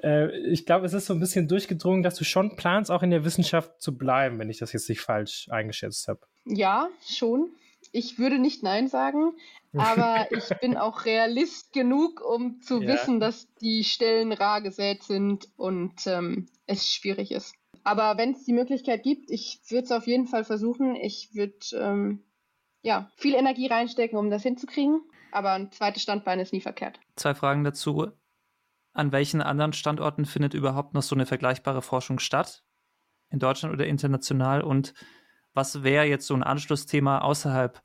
äh, ich glaube, es ist so ein bisschen durchgedrungen, dass du schon planst, auch in der Wissenschaft zu bleiben, wenn ich das jetzt nicht falsch eingeschätzt habe. Ja, schon ich würde nicht Nein sagen, aber (laughs) ich bin auch Realist genug, um zu ja. wissen, dass die Stellen rar gesät sind und ähm, es schwierig ist. Aber wenn es die Möglichkeit gibt, ich würde es auf jeden Fall versuchen. Ich würde ähm, ja, viel Energie reinstecken, um das hinzukriegen. Aber ein zweites Standbein ist nie verkehrt. Zwei Fragen dazu. An welchen anderen Standorten findet überhaupt noch so eine vergleichbare Forschung statt? In Deutschland oder international? Und was wäre jetzt so ein Anschlussthema außerhalb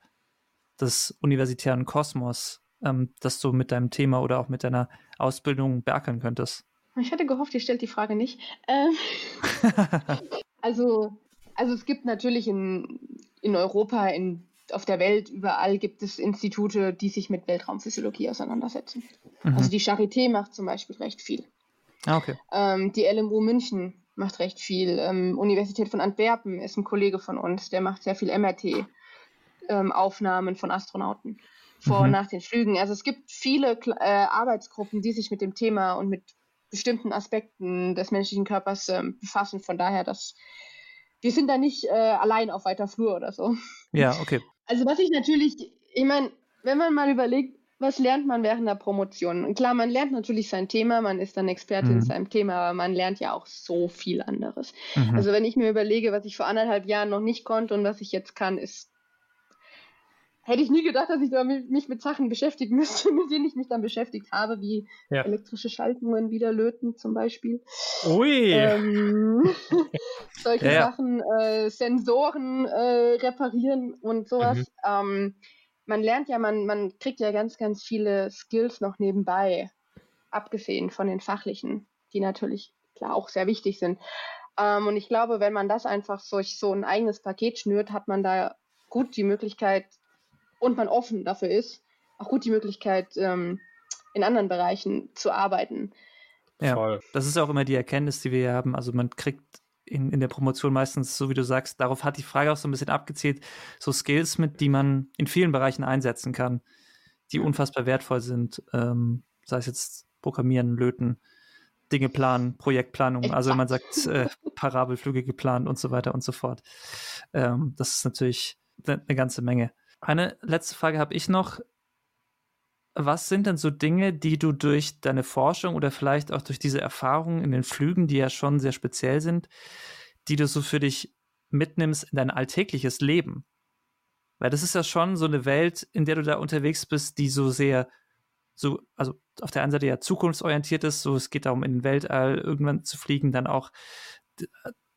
des universitären Kosmos, ähm, das du mit deinem Thema oder auch mit deiner Ausbildung beackern könntest? Ich hatte gehofft, ihr stellt die Frage nicht. Ähm, (laughs) also, also es gibt natürlich in, in Europa, in, auf der Welt, überall gibt es Institute, die sich mit Weltraumphysiologie auseinandersetzen. Mhm. Also die Charité macht zum Beispiel recht viel. Ah, okay. Ähm, die LMU München macht recht viel. Ähm, Universität von Antwerpen ist ein Kollege von uns, der macht sehr viel MRT-Aufnahmen ähm, von Astronauten vor mhm. und nach den Flügen. Also es gibt viele äh, Arbeitsgruppen, die sich mit dem Thema und mit bestimmten Aspekten des menschlichen Körpers ähm, befassen. Von daher, dass wir sind da nicht äh, allein auf weiter Flur oder so. Ja, okay. Also was ich natürlich, ich meine, wenn man mal überlegt, was lernt man während der Promotion? Und klar, man lernt natürlich sein Thema, man ist dann Experte mhm. in seinem Thema, aber man lernt ja auch so viel anderes. Mhm. Also wenn ich mir überlege, was ich vor anderthalb Jahren noch nicht konnte und was ich jetzt kann, ist hätte ich nie gedacht, dass ich mich mit Sachen beschäftigen müsste, (laughs) mit denen ich mich dann beschäftigt habe, wie ja. elektrische Schaltungen wieder löten zum Beispiel. Ui! Ähm, (laughs) solche ja, Sachen, äh, Sensoren äh, reparieren und sowas. Mhm. Ähm, man lernt ja, man, man kriegt ja ganz, ganz viele Skills noch nebenbei, abgesehen von den fachlichen, die natürlich klar auch sehr wichtig sind. Ähm, und ich glaube, wenn man das einfach durch so ein eigenes Paket schnürt, hat man da gut die Möglichkeit und man offen dafür ist, auch gut die Möglichkeit, ähm, in anderen Bereichen zu arbeiten. Ja, Voll. das ist auch immer die Erkenntnis, die wir hier haben. Also man kriegt in, in der Promotion meistens, so wie du sagst, darauf hat die Frage auch so ein bisschen abgezielt, so Skills mit, die man in vielen Bereichen einsetzen kann, die unfassbar wertvoll sind. Ähm, sei es jetzt Programmieren, Löten, Dinge planen, Projektplanung, also wenn man sagt, äh, Parabelflüge geplant und so weiter und so fort. Ähm, das ist natürlich eine, eine ganze Menge. Eine letzte Frage habe ich noch was sind denn so Dinge, die du durch deine Forschung oder vielleicht auch durch diese Erfahrungen in den Flügen, die ja schon sehr speziell sind, die du so für dich mitnimmst in dein alltägliches Leben? Weil das ist ja schon so eine Welt, in der du da unterwegs bist, die so sehr, so, also auf der einen Seite ja zukunftsorientiert ist, so es geht darum, in den Weltall irgendwann zu fliegen, dann auch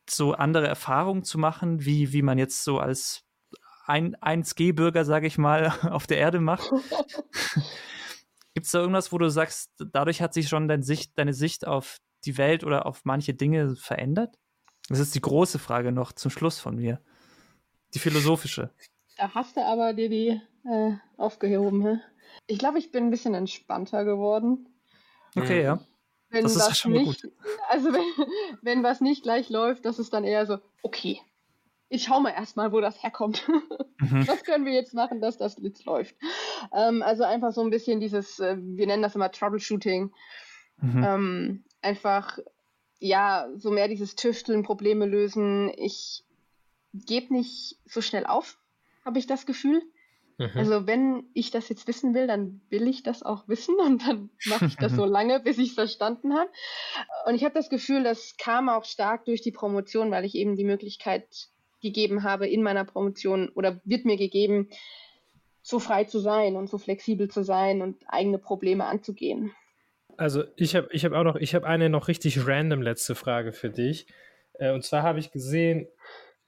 so andere Erfahrungen zu machen, wie, wie man jetzt so als ein 1G-Bürger, sage ich mal, (laughs) auf der Erde macht. (laughs) Gibt es da irgendwas, wo du sagst, dadurch hat sich schon dein Sicht, deine Sicht auf die Welt oder auf manche Dinge verändert? Das ist die große Frage noch zum Schluss von mir. Die philosophische. Da hast du aber dir die äh, aufgehoben. He? Ich glaube, ich bin ein bisschen entspannter geworden. Okay, ja. Wenn das ist was schon nicht, gut. (laughs) Also wenn, wenn was nicht gleich läuft, das ist dann eher so, okay, ich schau mal erstmal, wo das herkommt. Mhm. (laughs) Was können wir jetzt machen, dass das jetzt läuft? Ähm, also einfach so ein bisschen dieses, äh, wir nennen das immer Troubleshooting. Mhm. Ähm, einfach, ja, so mehr dieses Tüfteln, Probleme lösen. Ich gebe nicht so schnell auf, habe ich das Gefühl. Mhm. Also wenn ich das jetzt wissen will, dann will ich das auch wissen (laughs) und dann mache ich das (laughs) so lange, bis ich es verstanden habe. Und ich habe das Gefühl, das kam auch stark durch die Promotion, weil ich eben die Möglichkeit gegeben habe in meiner Promotion oder wird mir gegeben, so frei zu sein und so flexibel zu sein und eigene Probleme anzugehen. Also ich habe ich hab auch noch, ich habe eine noch richtig random letzte Frage für dich. Äh, und zwar habe ich gesehen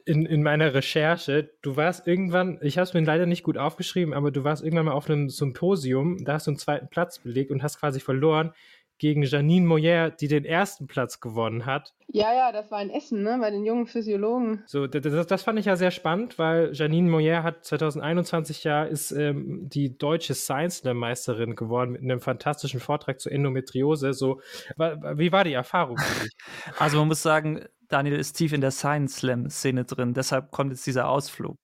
in, in meiner Recherche, du warst irgendwann, ich habe es mir leider nicht gut aufgeschrieben, aber du warst irgendwann mal auf einem Symposium, da hast du einen zweiten Platz belegt und hast quasi verloren gegen Janine Moyer, die den ersten Platz gewonnen hat. Ja, ja, das war in Essen, ne, bei den jungen Physiologen. So, das, das fand ich ja sehr spannend, weil Janine Moyer hat 2021 ja ist ähm, die deutsche Science Slam Meisterin geworden mit einem fantastischen Vortrag zur Endometriose. So, wie war die Erfahrung für dich? (laughs) Also man muss sagen, Daniel ist tief in der Science Slam Szene drin, deshalb kommt jetzt dieser Ausflug.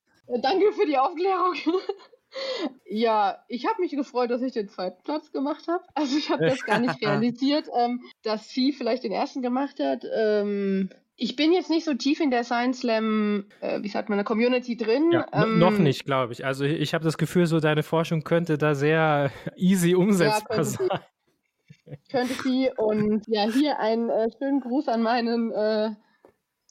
Danke für die Aufklärung. Ja, ich habe mich gefreut, dass ich den zweiten Platz gemacht habe. Also ich habe das gar nicht (laughs) realisiert, ähm, dass Vieh vielleicht den ersten gemacht hat. Ähm, ich bin jetzt nicht so tief in der Science Slam, äh, wie sagt man, der Community drin. Ja, ähm, noch nicht, glaube ich. Also ich habe das Gefühl, so deine Forschung könnte da sehr (laughs) easy umsetzbar ja, sein. Sie. Könnte sie. Und ja, hier einen äh, schönen Gruß an meinen äh,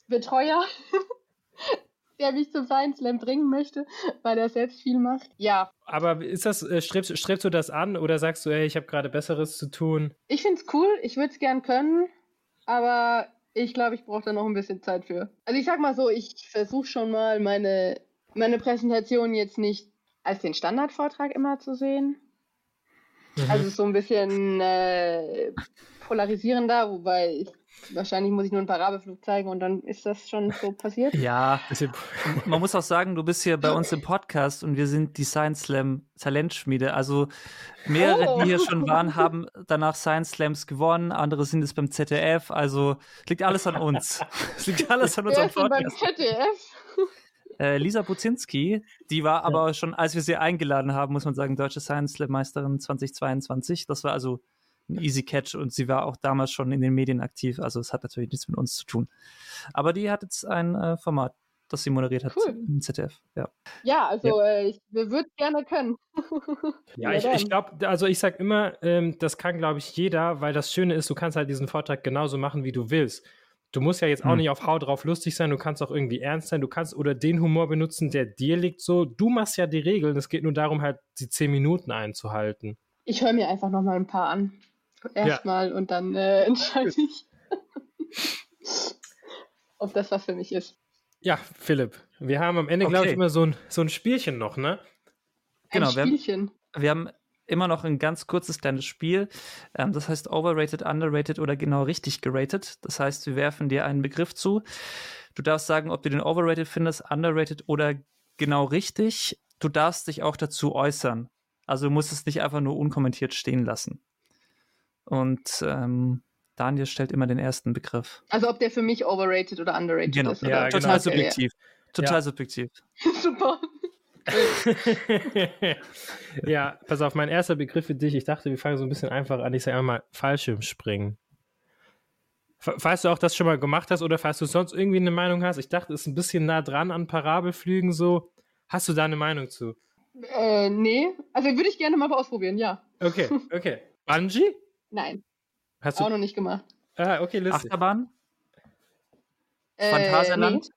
Betreuer (laughs) der mich zum Science Slam bringen möchte, weil er selbst viel macht. Ja. Aber ist das, äh, strebst, strebst du das an oder sagst du, ey, ich habe gerade Besseres zu tun? Ich finde es cool, ich würde es gern können, aber ich glaube, ich brauche da noch ein bisschen Zeit für. Also ich sag mal so, ich versuche schon mal meine, meine Präsentation jetzt nicht als den Standardvortrag immer zu sehen. Mhm. Also so ein bisschen äh, polarisierender, wobei ich Wahrscheinlich muss ich nur einen Parabelflug zeigen und dann ist das schon so passiert. Ja, (laughs) man muss auch sagen, du bist hier bei uns im Podcast und wir sind die Science Slam Talentschmiede. Also mehrere, oh. die hier schon waren, haben danach Science Slams gewonnen, andere sind es beim ZDF. Also liegt alles an uns. (laughs) Es liegt alles an unserem Podcast. Beim ZDF? Äh, Lisa Buzinski, die war aber schon, als wir sie eingeladen haben, muss man sagen, Deutsche Science Slam Meisterin 2022. Das war also ein Easy Catch und sie war auch damals schon in den Medien aktiv. Also es hat natürlich nichts mit uns zu tun. Aber die hat jetzt ein äh, Format, das sie moderiert hat cool. im ZDF. Ja, ja also ja. Äh, ich würde gerne können. (laughs) ja, ich, ich glaube, also ich sage immer, ähm, das kann, glaube ich, jeder, weil das Schöne ist, du kannst halt diesen Vortrag genauso machen, wie du willst. Du musst ja jetzt auch hm. nicht auf Hau drauf lustig sein, du kannst auch irgendwie ernst sein, du kannst oder den Humor benutzen, der dir liegt so. Du machst ja die Regeln, es geht nur darum, halt die zehn Minuten einzuhalten. Ich höre mir einfach noch mal ein paar an erstmal ja. und dann äh, (laughs) entscheide ich, (laughs) ob das was für mich ist. Ja, Philipp, wir haben am Ende, okay. glaube ich, immer so ein, so ein Spielchen noch, ne? Genau, ein Spielchen. Wir, wir haben immer noch ein ganz kurzes kleines Spiel. Ähm, das heißt overrated, underrated oder genau richtig geratet. Das heißt, wir werfen dir einen Begriff zu. Du darfst sagen, ob du den overrated findest, underrated oder genau richtig. Du darfst dich auch dazu äußern. Also du musst es nicht einfach nur unkommentiert stehen lassen. Und ähm, Daniel stellt immer den ersten Begriff. Also ob der für mich overrated oder underrated genau. ist. Ja, oder? total genau. subjektiv. Total ja. subjektiv. (laughs) Super. (laughs) ja, pass auf, mein erster Begriff für dich. Ich dachte, wir fangen so ein bisschen einfach an. Ich sage einmal Fallschirmspringen. Falls du auch das schon mal gemacht hast oder falls du sonst irgendwie eine Meinung hast, ich dachte, es ist ein bisschen nah dran an Parabelflügen so. Hast du da eine Meinung zu? Äh, nee. Also würde ich gerne mal ausprobieren, ja. Okay, okay. Bungee? Nein. Hast du auch noch nicht gemacht. Ah, okay, lustig. Achterbahn? Äh, Phantasialand? Nee.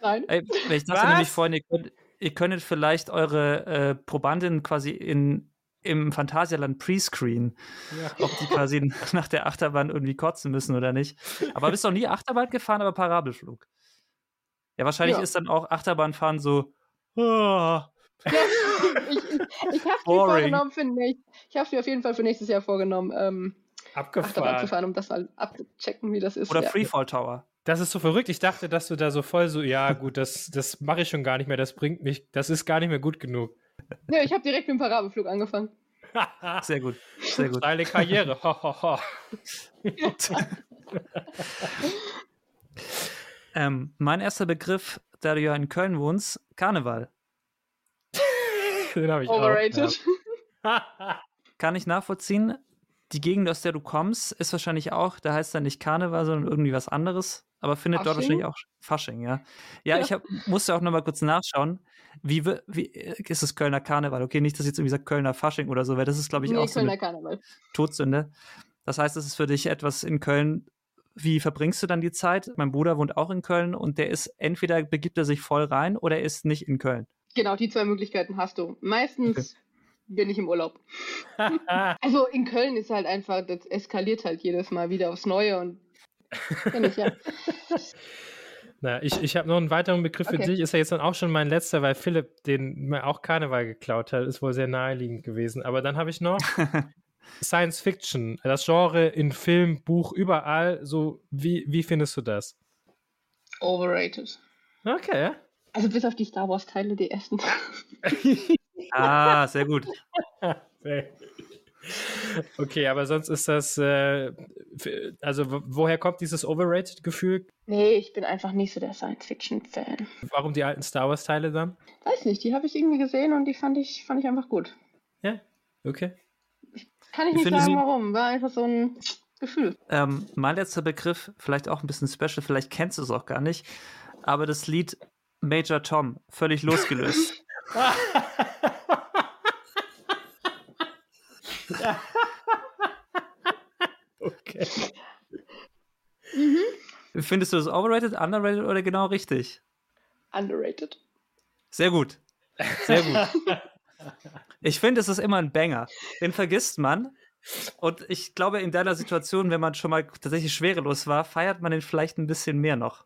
Nein. Ey, ich dachte Was? nämlich vorhin, ihr, könnt, ihr könntet vielleicht eure äh, Probandin quasi in, im Phantasialand Prescreen, ja. ob die quasi (laughs) nach der Achterbahn irgendwie kotzen müssen oder nicht. Aber bist doch nie Achterbahn gefahren, aber Parabelflug. Ja, wahrscheinlich ja. ist dann auch Achterbahnfahren so. Oh. Ja, (laughs) ich ich, ich habe mir vorgenommen für nächstes, ich habe mir auf jeden Fall für nächstes Jahr vorgenommen, ähm, Abgefahren. Achterbahn zu fahren, um das mal abzuchecken, wie das ist. Oder ja. Freefall Tower. Das ist so verrückt. Ich dachte, dass du da so voll so, ja, gut, das, das mache ich schon gar nicht mehr, das bringt mich, das ist gar nicht mehr gut genug. Ja, ich habe direkt mit dem Parabelflug angefangen. (laughs) Sehr gut. Sehr gut. Steile Karriere. (laughs) ähm, mein erster Begriff, da du ja in Köln wohnst, Karneval. Den habe ich Overrated. Auch, ja. (laughs) (laughs) Kann ich nachvollziehen die Gegend, aus der du kommst, ist wahrscheinlich auch, da heißt dann nicht Karneval, sondern irgendwie was anderes, aber findet Fasching? dort wahrscheinlich auch Fasching, ja. Ja, ja. ich hab, musste auch nochmal kurz nachschauen. Wie, wie ist es Kölner Karneval? Okay, nicht, dass jetzt irgendwie sagt Kölner Fasching oder so, weil das ist, glaube ich, nee, auch so eine Karneval. Todsünde. Das heißt, es ist für dich etwas in Köln. Wie verbringst du dann die Zeit? Mein Bruder wohnt auch in Köln und der ist entweder begibt er sich voll rein oder er ist nicht in Köln. Genau, die zwei Möglichkeiten hast du. Meistens bin ich im Urlaub. (laughs) also in Köln ist halt einfach, das eskaliert halt jedes Mal wieder aufs Neue und ich, ja. (laughs) Na, ich, ich habe noch einen weiteren Begriff okay. für dich. Ist ja jetzt dann auch schon mein letzter, weil Philipp den mir auch Karneval geklaut hat. Ist wohl sehr naheliegend gewesen. Aber dann habe ich noch (laughs) Science Fiction. Das Genre in Film, Buch, überall. So, wie, wie findest du das? Overrated. Okay. Also bis auf die Star Wars-Teile, die ersten. (laughs) Ah, (laughs) sehr gut. Okay, aber sonst ist das, äh, also woher kommt dieses Overrated-Gefühl? Nee, ich bin einfach nicht so der Science-Fiction-Fan. Warum die alten Star Wars-Teile dann? Weiß nicht, die habe ich irgendwie gesehen und die fand ich, fand ich einfach gut. Ja, okay. Ich, kann ich nicht sagen, warum. War einfach so ein Gefühl. Ähm, mein letzter Begriff, vielleicht auch ein bisschen special, vielleicht kennst du es auch gar nicht, aber das Lied Major Tom, völlig losgelöst. (laughs) okay. Mhm. Findest du das overrated, underrated oder genau richtig? Underrated. Sehr gut. Sehr gut. (laughs) ich finde, es ist immer ein Banger. Den vergisst man. Und ich glaube, in deiner Situation, wenn man schon mal tatsächlich schwerelos war, feiert man den vielleicht ein bisschen mehr noch.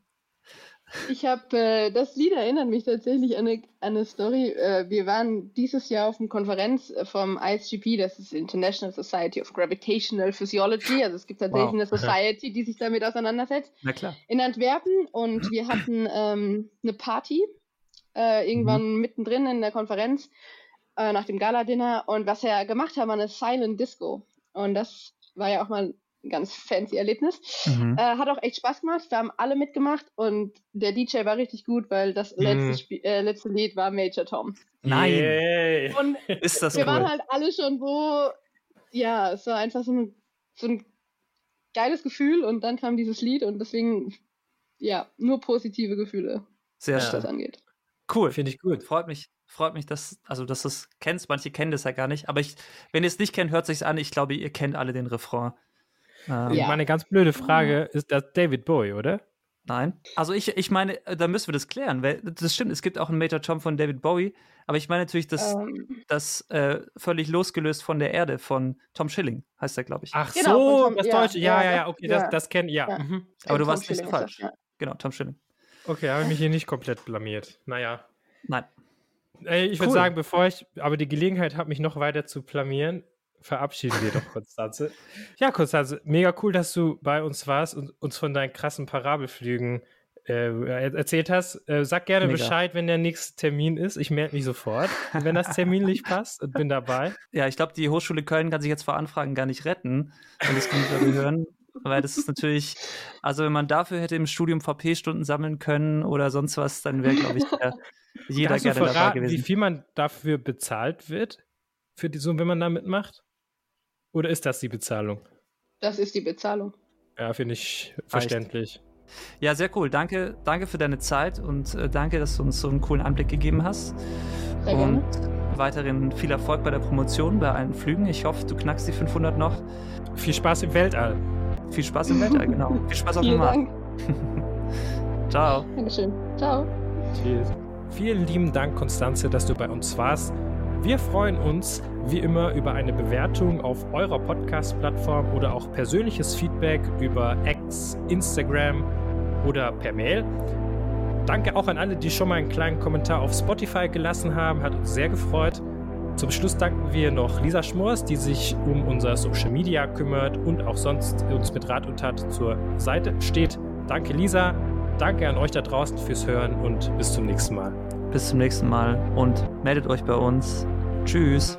Ich habe, äh, das Lied erinnert mich tatsächlich an eine, an eine Story. Äh, wir waren dieses Jahr auf einer Konferenz äh, vom ISGP, das ist International Society of Gravitational Physiology. Also es gibt tatsächlich wow. eine Society, die sich damit auseinandersetzt. Na klar. In Antwerpen und wir hatten ähm, eine Party äh, irgendwann mhm. mittendrin in der Konferenz äh, nach dem Gala-Dinner und was wir gemacht haben, war eine Silent Disco. Und das war ja auch mal ganz fancy Erlebnis. Mhm. Äh, hat auch echt Spaß gemacht. Wir haben alle mitgemacht und der DJ war richtig gut, weil das mhm. letzte, äh, letzte Lied war Major Tom. Nein! Yeah. Und (laughs) ist das wir cool. waren halt alle schon so, ja, es war einfach so ein, so ein geiles Gefühl und dann kam dieses Lied und deswegen, ja, nur positive Gefühle. Sehr schön. Was das angeht. Cool. Finde ich gut. Freut mich freut mich, dass, also, dass du es kennst. Manche kennen das ja gar nicht. Aber ich, wenn ihr es nicht kennt, hört es sich an. Ich glaube, ihr kennt alle den Refrain. Ähm, ja. Meine ganz blöde Frage, ist das David Bowie, oder? Nein. Also ich, ich meine, äh, da müssen wir das klären, weil das stimmt, es gibt auch einen Major Tom von David Bowie, aber ich meine natürlich das, um. Ähm. das äh, völlig losgelöst von der Erde von Tom Schilling, heißt der, glaube ich. Ach genau, so, Tom, das ja, Deutsche, ja, ja, ja, okay, ja. das, das kenne ich, ja. ja. Mhm. Aber du Tom warst Schilling nicht so falsch. Das, genau, Tom Schilling. Okay, habe ich mich hier nicht komplett blamiert. Naja. Nein. ich würde sagen, bevor ich aber die Gelegenheit habe, mich noch weiter zu blamieren, verabschieden wir doch Konstanze. (laughs) Ja, Konstanze, mega cool, dass du bei uns warst und uns von deinen krassen Parabelflügen äh, erzählt hast. Äh, sag gerne mega. Bescheid, wenn der nächste Termin ist. Ich melde mich sofort, wenn das terminlich (laughs) passt und bin dabei. Ja, ich glaube, die Hochschule Köln kann sich jetzt vor Anfragen gar nicht retten, wenn das Computer (laughs) hören. Weil das ist natürlich, also wenn man dafür hätte im Studium VP-Stunden sammeln können oder sonst was, dann wäre, glaube ich, der, jeder gerne verraten, dabei gewesen. Wie viel man dafür bezahlt wird, für die, so, wenn man da mitmacht? Oder ist das die Bezahlung? Das ist die Bezahlung. Ja, finde ich verständlich. Ja, sehr cool. Danke, danke für deine Zeit und äh, danke, dass du uns so einen coolen Einblick gegeben hast. Sehr und gerne. weiterhin viel Erfolg bei der Promotion, bei allen Flügen. Ich hoffe, du knackst die 500 noch. Viel Spaß im Weltall. Viel Spaß im Weltall, genau. (laughs) Viel Spaß auf dem Markt. (laughs) Ciao. Dankeschön. Ciao. Tschüss. Vielen lieben Dank, Konstanze, dass du bei uns warst. Wir freuen uns wie immer über eine Bewertung auf eurer Podcast-Plattform oder auch persönliches Feedback über X, Instagram oder per Mail. Danke auch an alle, die schon mal einen kleinen Kommentar auf Spotify gelassen haben. Hat uns sehr gefreut. Zum Schluss danken wir noch Lisa Schmors, die sich um unser Social Media kümmert und auch sonst uns mit Rat und Tat zur Seite steht. Danke, Lisa. Danke an euch da draußen fürs Hören und bis zum nächsten Mal. Bis zum nächsten Mal und meldet euch bei uns. Tschüss.